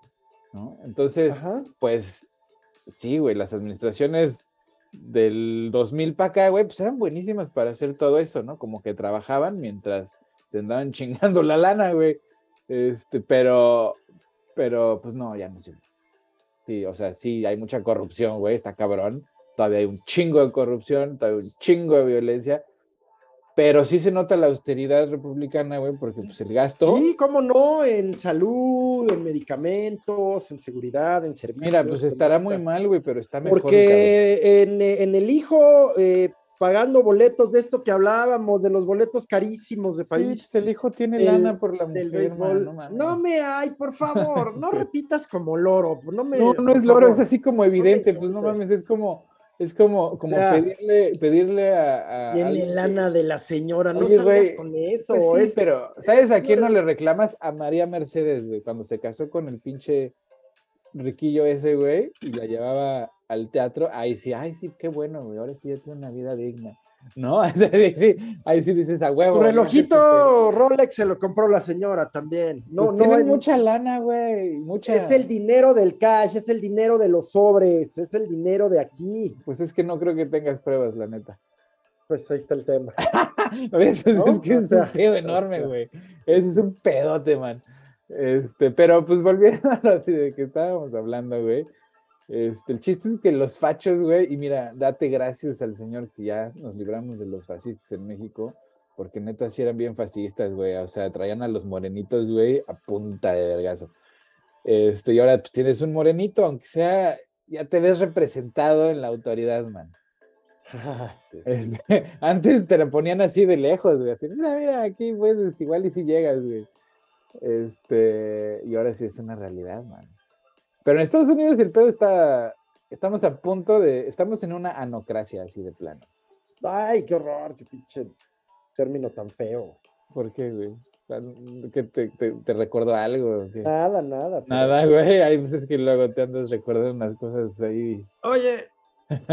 ¿no? Entonces, Ajá. pues sí, güey, las administraciones del 2000 para acá, güey, pues eran buenísimas para hacer todo eso, ¿no? Como que trabajaban mientras te andaban chingando la lana, güey. Este, pero, pero, pues no, ya no sé. Sí, o sea, sí, hay mucha corrupción, güey, está cabrón. Todavía hay un chingo de corrupción, todavía hay un chingo de violencia. Pero sí se nota la austeridad republicana, güey, porque pues el gasto. Sí, cómo no, en salud, en medicamentos, en seguridad, en servicios. Mira, pues estará muy mal, güey, pero está mejor. Porque en, en el hijo, eh, pagando boletos de esto que hablábamos, de los boletos carísimos de Sí, París. pues el hijo tiene lana por la mujer, man, no me hay, por favor, no Sí. repitas como loro. No, me, No, no es loro, es así como evidente, pues no mames, es como, es como, como sea, pedirle, pedirle a, a alguien lana de la señora, no Oye, salgas güey, con eso. Pues sí, es- pero ¿sabes a quién no no- le reclamas? A María Mercedes, güey, cuando se casó con el pinche riquillo ese, güey, y la llevaba al teatro, ahí sí, ay sí, qué bueno, güey, ahora sí ya tiene una vida digna. ¿No? Ahí sí, ahí sí dices a huevo. Tu ¿no? relojito Rolex se lo compró la señora también. No, Pues no tienen es- mucha lana, güey, mucha. Es el dinero del cash, es el dinero de los sobres, es el dinero de aquí. Pues es que no creo que tengas pruebas, la neta. Pues ahí está el tema. Eso es, ¿No? es que O es un pedo enorme, güey. Eso es un pedote, man. Este, pero pues volviendo a lo de que estábamos hablando, güey. Este, el chiste es que los fachos, güey, y mira, date gracias al Señor que ya nos libramos de los fascistas en México, porque neta sí eran bien fascistas, güey. O sea, traían a los morenitos, güey, a punta de vergazo. Este, y ahora pues, tienes un morenito, aunque sea, ya te ves representado en la autoridad, man. Ah, sí. Este, antes te lo ponían así de lejos, güey. Así, mira, mira, aquí puedes, igual y si llegas, güey. Este, y ahora sí es una realidad, man. Pero en Estados Unidos el pedo está, estamos a punto de, estamos en una anocracia así de plano. Ay, qué horror, qué pinche término tan feo. ¿Por qué, güey? ¿Que te, te, te recordó algo? qué? Nada, nada. pero- Nada, güey. Hay veces que luego te andas recordando unas cosas ahí. Oye,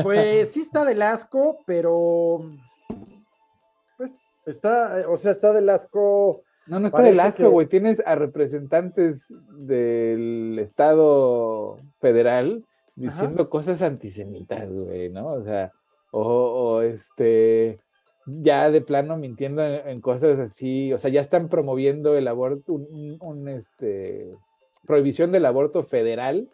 pues sí está del asco, pero pues está, o sea, está del asco. No, no está del asco, que- güey. Tienes a representantes del Estado federal diciendo cosas antisemitas, güey, ¿no? O sea, o, o, este, ya de plano mintiendo en, en cosas así, o sea, ya están promoviendo el aborto, un, este, prohibición del aborto federal,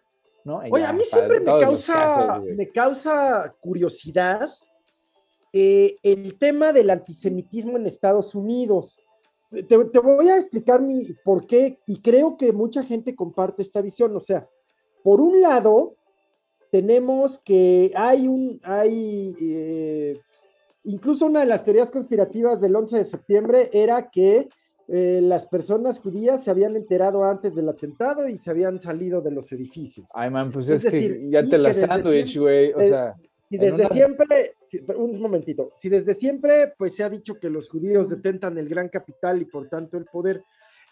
¿no? Oye, Ya, a mí siempre me causa, casos, me causa curiosidad eh, el tema del antisemitismo en Estados Unidos. Te, te voy a explicar mi por qué, y creo que mucha gente comparte esta visión. O sea, por un lado, tenemos que hay un, hay, eh, incluso una de las teorías conspirativas del 11 de septiembre era que eh, las personas judías se habían enterado antes del atentado y se habían salido de los edificios. Ay, man, pues Es es, decir, que ya y te la sándwich, güey, o eh, sea, Si en desde una- siempre, si- un momentito, si desde siempre pues se ha dicho que los judíos detentan el gran capital y por tanto el poder,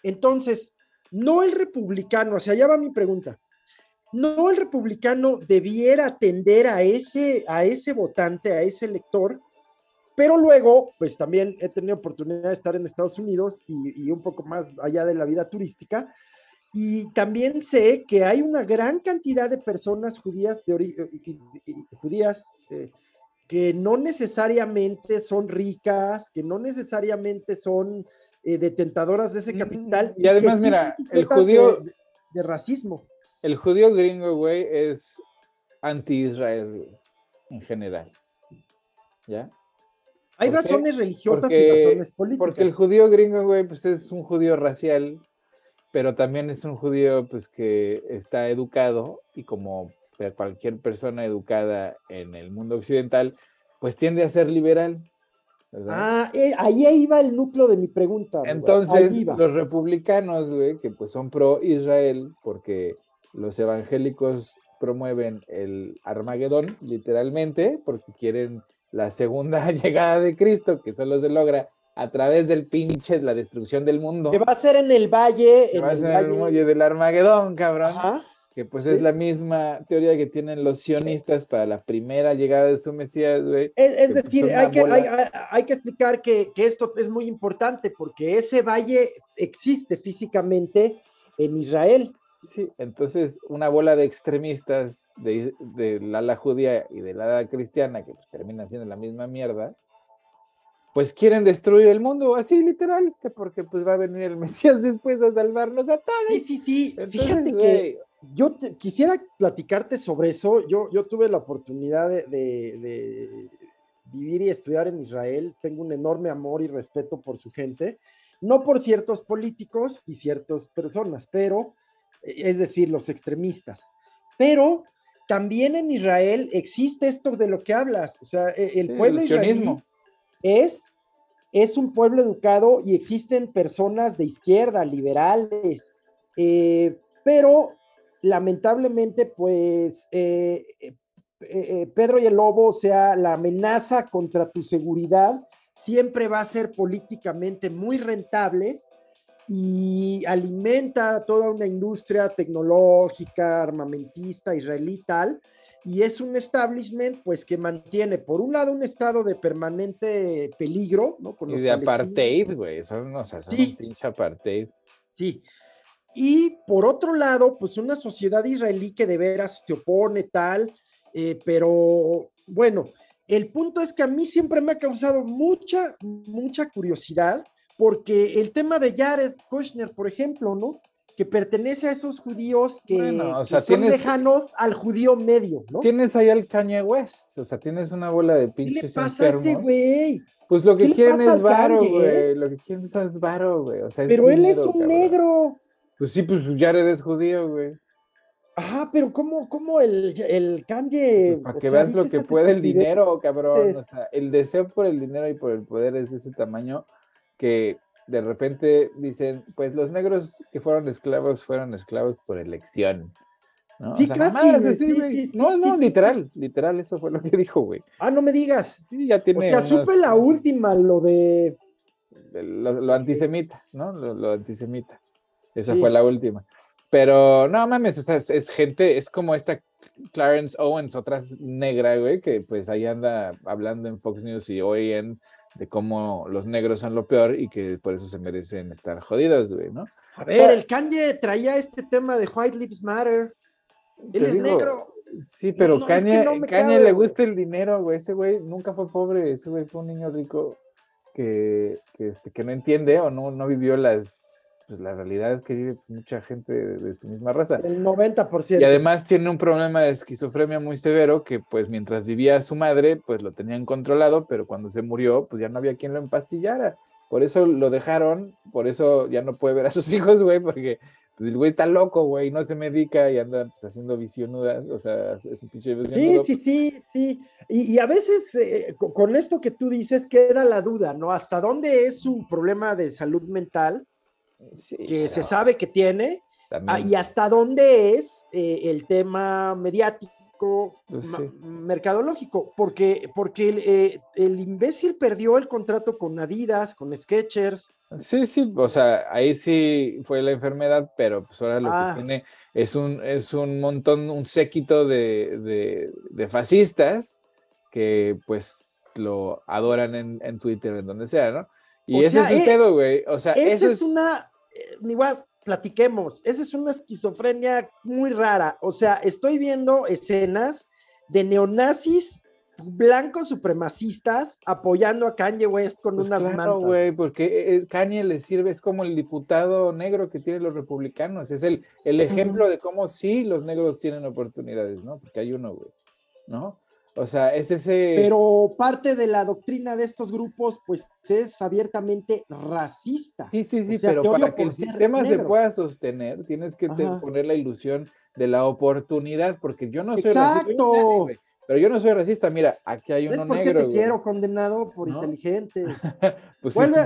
entonces, no el republicano, o sea, ya va mi pregunta, no el republicano debiera atender a ese, a ese votante, a ese elector, pero luego, pues también he tenido oportunidad de estar en Estados Unidos y, y un poco más allá de la vida turística, y también sé que hay una gran cantidad de personas judías, de eh, judías eh, que no necesariamente son ricas, que no necesariamente son eh, detentadoras de ese Mm, capital. y además, mira, el judío- De, de- racismo. El judío gringo, güey, es anti-Israel, en general. ¿Ya? Hay razones religiosas Porque- y razones políticas. Porque el judío gringo, güey, pues es un judío racial, pero también es un judío, pues, que está educado y como cualquier persona educada en el mundo occidental, pues tiende a ser liberal. ¿verdad? Ah, eh, ahí iba el núcleo de mi pregunta. Entonces, los republicanos, güey, que pues son pro Israel, porque los evangélicos promueven el Armagedón, literalmente, porque quieren la segunda llegada de Cristo, que solo se logra a través del pinche, la destrucción del mundo. Que va a ser en el valle, que en va a ser el valle. del Armagedón, cabrón. Ajá. Que pues Sí. es la misma teoría que tienen los sionistas para la primera llegada de su Mesías, güey. Es, es que, pues, decir, hay que, hay, hay- hay que explicar que, que esto es muy importante porque ese valle existe físicamente en Israel. Sí, entonces una bola de extremistas de, del ala judía y del ala cristiana, que pues, terminan siendo la misma mierda, pues quieren destruir el mundo, así literal, que porque pues va a venir el Mesías después a salvarnos a todos. Sí, sí, sí. Entonces, Fíjate que yo te- quisiera platicarte sobre eso. Yo, yo tuve la oportunidad de, de- de vivir y estudiar en Israel. Tengo un enorme amor y respeto por su gente, no por ciertos políticos y ciertas personas, pero, eh, es decir, los extremistas. Pero también en Israel existe esto de lo que hablas. O sea, e- el Sí, pueblo el israelí es, es un pueblo educado y existen personas de izquierda, liberales, eh, pero lamentablemente, pues, eh, eh, eh, Pedro y el Lobo, o sea, la amenaza contra tu seguridad siempre va a ser políticamente muy rentable y alimenta toda una industria tecnológica, armamentista, israelí tal, y es un establishment pues que mantiene por un lado un estado de permanente peligro, ¿no? Con y de apartheid, güey, son, o sea, son un pinche apartheid. Sí. Y por otro lado, pues una sociedad israelí que de veras se opone tal, eh, pero bueno, el punto es que a mí siempre me ha causado mucha, mucha curiosidad, porque el tema de Jared Kushner, por ejemplo, ¿no? que pertenece a esos judíos que, son lejanos al judío medio, ¿no? Tienes ahí al Kanye West, o sea, tienes una bola de pinches ¿Qué le pasa enfermos. A ese güey? Pues lo que quieren es varo, güey. Lo que quieren es varo, güey. O sea, pero él es un negro. Pues sí, pues Jared es judío, güey. Ah, pero ¿cómo, cómo el, el Kanye? Pues para que veas lo que puede el dinero, cabrón. O sea, el deseo por el dinero y por el poder es de ese tamaño que de repente dicen, pues los negros que fueron esclavos fueron esclavos por elección. ¿no? Sí, no, no, literal, literal, eso fue lo que dijo, güey. Ah, no me digas. Sí, ya tiene. O sea, supe la última, lo de. Lo, antisemita, ¿no? Lo, antisemita. Esa fue la última. Pero no mames, o sea, es, es, gente, es como esta Clarence Owens, otra negra, güey, que pues ahí anda hablando en Fox News y hoy en de cómo los negros son lo peor y que por eso se merecen estar jodidos, güey, ¿no? A ver, el Kanye traía este tema de White Lives Matter. Él es negro. Sí, pero Kanye, le gusta el dinero, güey. Ese güey nunca fue pobre, ese güey fue un niño rico que, que, este, que no entiende o no, no vivió las pues, la realidad que vive mucha gente de, su misma raza. El 90%. Y además tiene un problema de esquizofrenia muy severo que pues mientras vivía su madre pues lo tenían controlado, pero cuando se murió pues ya no había quien lo empastillara. Por eso lo dejaron, por eso ya no puede ver a sus hijos, güey, porque pues, el güey está loco, güey, no se medica y anda pues, haciendo visionudas, o sea, es un pinche visionudo. Sí, sí, sí, sí. Y, a veces eh, con esto que tú dices queda la duda, ¿no? ¿Hasta dónde es un problema de salud mental? Que se sabe que tiene, ah, y hasta dónde es eh, el tema mediático, pues mercadológico, porque, porque eh, el, imbécil perdió el contrato con Adidas, con Sketchers. Sí, sí, o sea, ahí sí fue la enfermedad, pero pues ahora lo que ah. tiene es un, es un montón, un séquito de, fascistas que pues lo adoran en, en Twitter, en donde sea, ¿no? Y ese es el eh, pedo, güey. O sea, eso es, una. Eh, igual, platiquemos. Esa es una esquizofrenia muy rara. O sea, estoy viendo escenas de neonazis blancos supremacistas apoyando a Kanye West con pues unas claro, güey, porque eh, Kanye le sirve, es como el diputado negro que tienen los republicanos, es el, el ejemplo de cómo sí los negros tienen oportunidades, ¿no? Porque hay uno, güey, ¿no? O sea, es ese. Pero parte de la doctrina de estos grupos, pues es abiertamente racista. Sí, sí, sí, pero para que el sistema se pueda sostener, tienes que poner la ilusión de la oportunidad, porque yo no soy Exacto. racista. Pero yo no soy racista, mira, aquí hay uno ¿Ves negro. te quiero condenado por inteligente. pues vuelve,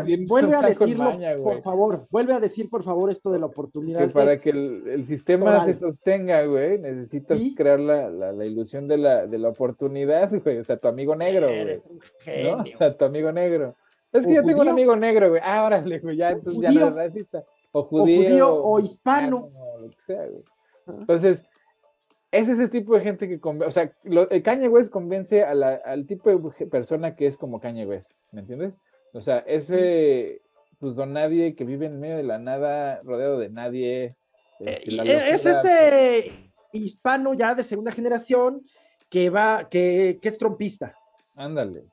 a decirlo, por favor, vuelve a decir, por favor, esto de la oportunidad. Que para que el, sistema se sostenga, güey, necesitas crear la, la, ilusión de la, de la oportunidad, güey. O sea, tu amigo negro, güey. ¿no? O sea, tu amigo negro. Es que yo tengo un amigo negro, güey. Ah, órale, güey, ya, entonces ya no es racista. O judío. O, hispano. o lo que sea, güey. Entonces, es ese tipo de gente que convence, o sea, el Kanye West convence al tipo de persona que es como Kanye West, ¿me entiendes? O sea, ese, pues don nadie que vive en medio de la nada, rodeado de nadie. Este, eh, es ese hispano ya de segunda generación que va, que, que es trompista. Ándale.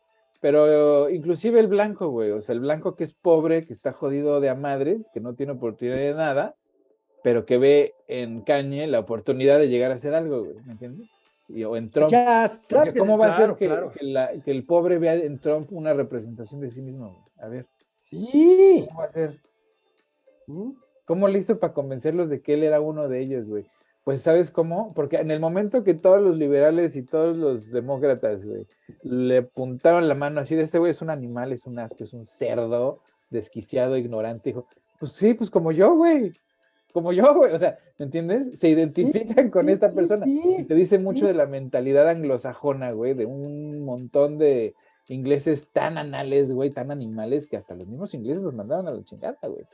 Pero inclusive el blanco, güey, o sea, el blanco que es pobre, que está jodido de a madres, que no tiene oportunidad de nada, pero que ve en Kanye la oportunidad de llegar a hacer algo, ¿me entiendes? Y, o en Trump. ¿Cómo va a ser que, que, el pobre vea en Trump una representación de sí mismo? A ver. Sí. ¿Cómo va a ser? ¿Mm? ¿Cómo le hizo para convencerlos de que él era uno de ellos, güey? Pues, ¿sabes cómo? Porque en el momento que todos los liberales y todos los demócratas, güey, le apuntaron la mano así de este güey es un animal, es un asco, es un cerdo, desquiciado, ignorante, dijo, pues sí, pues como yo, güey como yo, güey, o sea, ¿me entiendes? Se identifican con esta persona. te dice mucho de la mentalidad anglosajona, güey, de un montón de ingleses tan anales, güey, tan animales, que hasta los mismos ingleses los mandaban a la chingada, güey.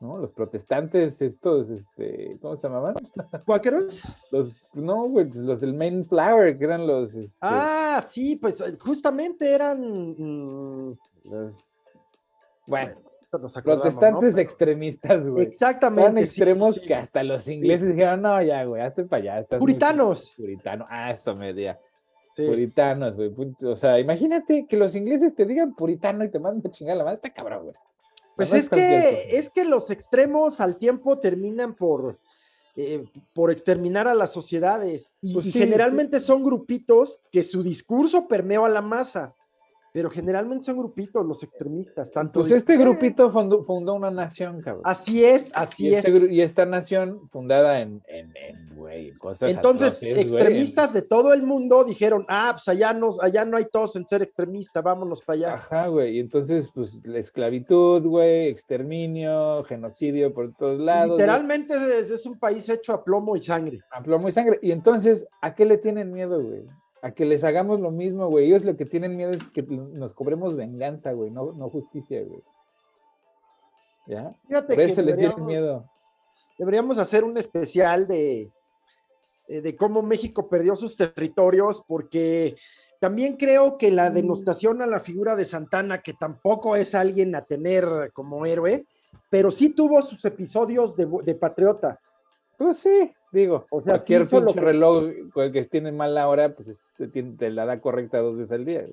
¿no? Los protestantes, estos, este, ¿cómo se llamaban? ¿Cuáqueros? Los, no, güey, los del Mayflower, que eran los... este, Ah, sí, pues justamente eran. mm, los- bueno, nos protestantes ¿no? extremistas, güey. Exactamente. Tan extremos sí. que hasta los ingleses dijeron, no, ya, güey, hazte para allá. estás Puritanos. Puritano. Ah, eso me decía. Puritanos, güey. O sea, imagínate que los ingleses te digan puritano y te mandan a chingar a la madre, está cabrón, güey. Pues No es que, es que los extremos al tiempo terminan por, eh, por exterminar a las sociedades. Y, Pues y generalmente son grupitos que su discurso permeó a la masa. Pero generalmente son grupitos los extremistas. Tanto Pues de- este grupito fundó, fundó una nación, cabrón. Así es, así Y, este es. y esta nación fundada en, en, en, güey, cosas Entonces, atroces, güey, en- extremistas de todo el mundo dijeron, ah, pues allá no, allá no hay todos en ser extremista, vámonos para allá. Ajá, güey. Y entonces, pues, la esclavitud, güey, exterminio, genocidio por todos lados. Literalmente es, es un país hecho a plomo y sangre. a plomo y sangre. Y entonces, ¿a qué le tienen miedo, güey? A que les hagamos lo mismo, güey. Ellos lo que tienen miedo es que nos cobremos venganza, güey, no, no justicia, güey. ¿Ya? Fíjate Por eso le tienen miedo. Deberíamos hacer un especial de, eh, de cómo México perdió sus territorios, porque también creo que la Mm. denostación a la figura de Santana, que tampoco es alguien a tener como héroe, pero sí tuvo sus episodios de patriota. Pues sí, digo. O sea, sí cualquier lo pinche que- reloj con el que tiene mala hora, pues es- te, la da correcta dos veces al día.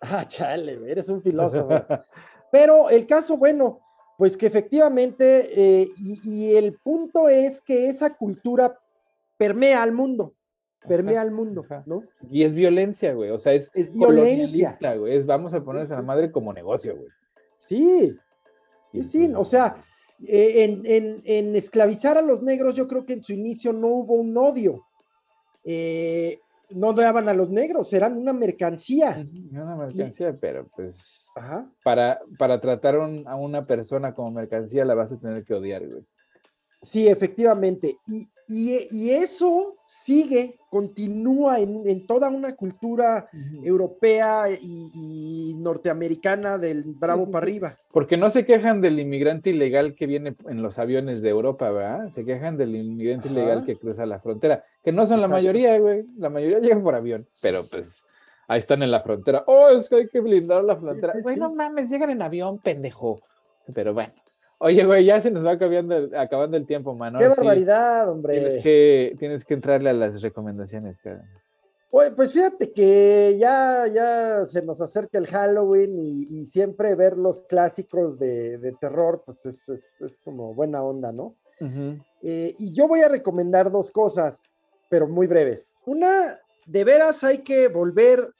Ah, chale, eres un filósofo. Pero el caso, bueno, pues que efectivamente, eh, y, y el punto es que esa cultura permea al mundo, permea al mundo. ¿no? Y es violencia, güey. O sea, es, Es violencia. colonialista, güey. Es vamos a ponerse a la madre como negocio, güey. Sí, sí, sí, o sea, eh, en, en- en esclavizar a los negros, yo creo que en su inicio no hubo un odio. Eh, no daban a los negros, eran una mercancía. una mercancía, pero pues Ajá. para, para tratar un- a una persona como mercancía la vas a tener que odiar, güey. Sí, efectivamente. Y, y- y eso sigue, continúa en, en toda una cultura europea y, y norteamericana del bravo sí, para sí. arriba. Porque no se quejan del inmigrante ilegal que viene en los aviones de Europa, ¿verdad? Se quejan del inmigrante Ajá. ilegal que cruza la frontera, que no son la mayoría, güey. La mayoría llegan por avión, pero pues ahí están en la frontera. Oh, es que hay que blindar la frontera. sí, Güey, sí. no mames, llegan en avión, pendejo. Pero bueno. Oye, güey, ya se nos va acabando el, acabando el tiempo, mano. ¡Qué sí, barbaridad, hombre! Tienes que, tienes que entrarle a las recomendaciones, cabrón. Oye, pues fíjate que ya, ya se nos acerca el Halloween y, y siempre ver los clásicos de, de terror, pues es, es- es como buena onda, ¿no? Eh, y yo voy a recomendar dos cosas, pero muy breves. Una, de veras hay que volver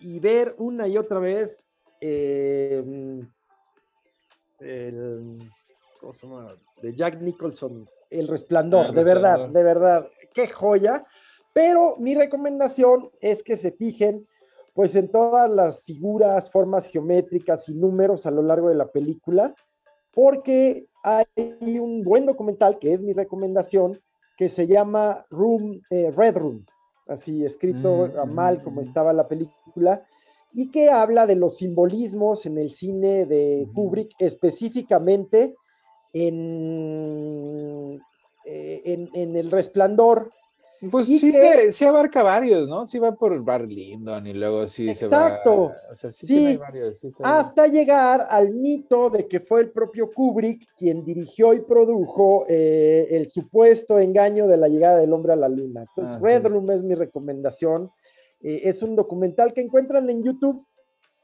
y ver una y otra vez eh, el, ¿cómo se llama? de Jack Nicholson, El Resplandor, Ah, El de verdad, de verdad, qué joya. Pero mi recomendación es que se fijen pues en todas las figuras, formas geométricas y números a lo largo de la película, porque hay un buen documental que es mi recomendación, que se llama Room, eh, Red Room, así escrito Mm, a mal como mm. estaba la película, y que habla de los simbolismos en el cine de. Kubrick, específicamente en, eh, en, en El Resplandor. Pues sí, que- sí abarca varios, ¿no? Sí va por Bar Lindon y luego sí se va. Exacto. Sea, sí, Sí. tiene varios. sí está bien. hasta llegar al mito de que fue el propio Kubrick quien dirigió y produjo eh, el supuesto engaño de la llegada del hombre a la luna. Entonces, Ah, Red. Room es mi recomendación. Eh, es un documental que encuentran en YouTube.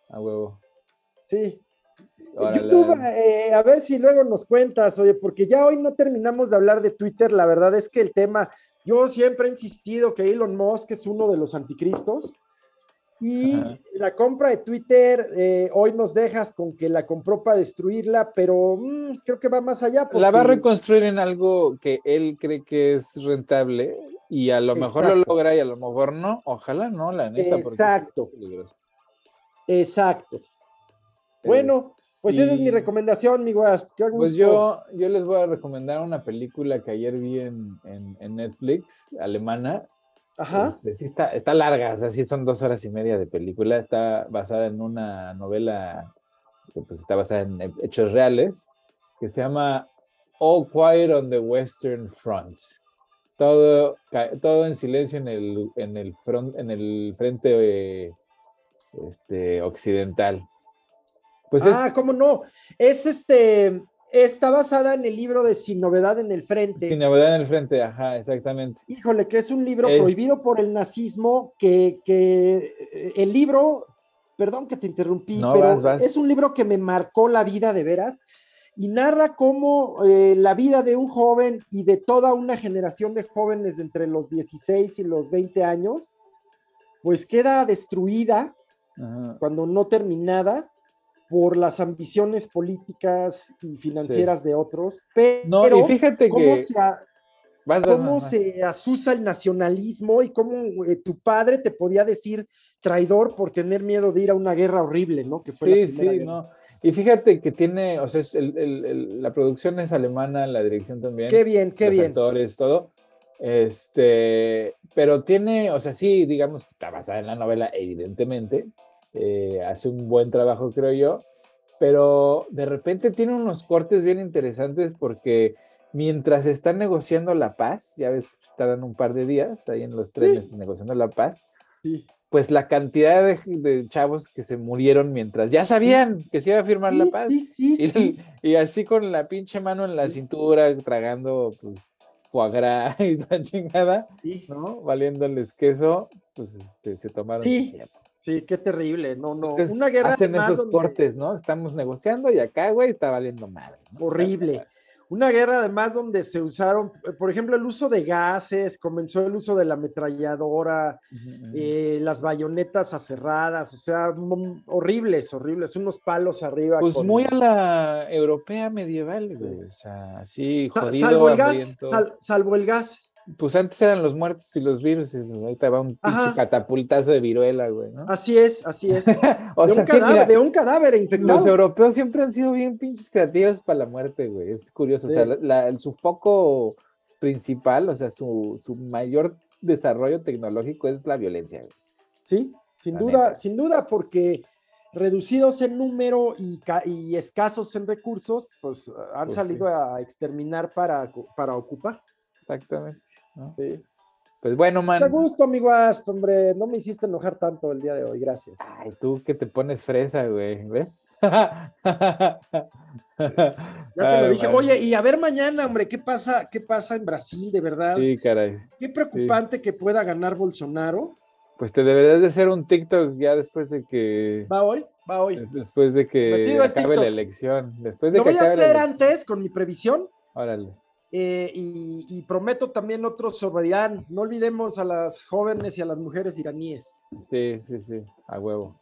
A huevo. Sí. Órale, YouTube, eh, a ver si luego nos cuentas, oye, porque ya hoy no terminamos de hablar de Twitter. La verdad es que el tema, yo siempre he insistido que Elon Musk es uno de los anticristos. Y Ajá. la compra de Twitter, eh, hoy nos dejas con que la compró para destruirla, pero mm, creo que va más allá. La va a reconstruir en algo que él cree que es rentable y a lo mejor lo logra y a lo mejor no. Ojalá no, la neta. Exacto. Exacto. Bueno, pues esa es mi recomendación, mi guas. Pues yo, yo les voy a recomendar una película que ayer vi en, en- en Netflix, alemana. Ajá. Este, sí está, está larga, o sea, sí son dos horas y media de película. Está basada en una novela que pues está basada en he- hechos reales, que se llama All Quiet on the Western Front. Todo, todo en silencio en el, en el, front, en el frente eh, este, occidental. Pues ah, cómo no. Es este, está basada en el libro de Sin Novedad en el Frente. Sin Novedad en el Frente, ajá, exactamente. Híjole, que es un libro prohibido por el nazismo, que, que, eh, el libro, perdón que te interrumpí, pero es un libro que me marcó la vida de veras y narra cómo eh, la vida de un joven y de toda una generación de jóvenes entre los 16 y los 20 años, pues queda destruida cuando no terminada por las ambiciones políticas y financieras de otros. Pero no, y fíjate cómo que... Se cómo se asusa el nacionalismo y cómo eh, tu padre te podía decir traidor por tener miedo de ir a una guerra horrible, ¿no? Que fue sí, sí, no. Y fíjate que tiene, o sea, la producción es alemana, la dirección también. Qué bien, qué los bien. actores, todo. Este, pero tiene, o sea, sí, digamos que está basada en la novela, evidentemente. Eh, hace un buen trabajo, creo yo. Pero de repente tiene unos cortes bien interesantes porque mientras están negociando la paz, ya ves que estarán un par de días ahí en los trenes negociando la paz, sí pues la cantidad de, chavos que se murieron mientras ya sabían que se iba a firmar la paz. y, así con la pinche mano en la cintura, tragando pues foie gras y la chingada, ¿no? Valiéndoles queso, pues este, se tomaron. Sí, sí, qué terrible. No, no. Una guerra hacen esos cortes, ¿no? Estamos negociando y acá, güey, está valiendo madre. Horrible. Una guerra además donde se usaron, por ejemplo, el uso de gases, comenzó el uso de la ametralladora, eh, las bayonetas aserradas, o sea, horribles, horribles, unos palos arriba. Pues muy a la europea medieval, güey, o sea, así jodido. Salvo el gas, salvo el gas. Pues antes eran los muertos y los virus, ahorita va un pinche catapultazo de viruela, güey, ¿no? Así es, así es. o de, sea, un cadáver, de un cadáver infectado. Los europeos siempre han sido bien pinches creativos para la muerte, güey. Es curioso. O sea, su foco principal, o sea, su, mayor desarrollo tecnológico es la violencia, güey. Sí, sin duda, sin duda, porque reducidos en número y, y escasos en recursos, pues han pues salido a exterminar para, para ocupar. Exactamente. Pues bueno, man. Te gusto, amiguas, hombre. No me hiciste enojar tanto el día de hoy, gracias. Ay, tú que te pones fresa, güey, ¿ves? ya te lo dije. Oye, y a ver mañana, hombre, ¿qué pasa, qué pasa en Brasil, de verdad? Sí, caray. Qué preocupante que pueda ganar Bolsonaro. Pues te deberías de hacer un TikTok ya después de que. Va hoy, va hoy. Después de que acabe la elección. Después de lo voy a hacer antes con mi previsión. Órale. Eh, y, prometo también otro sobre Irán. No olvidemos a las jóvenes y a las mujeres iraníes. Sí, sí, sí, a huevo.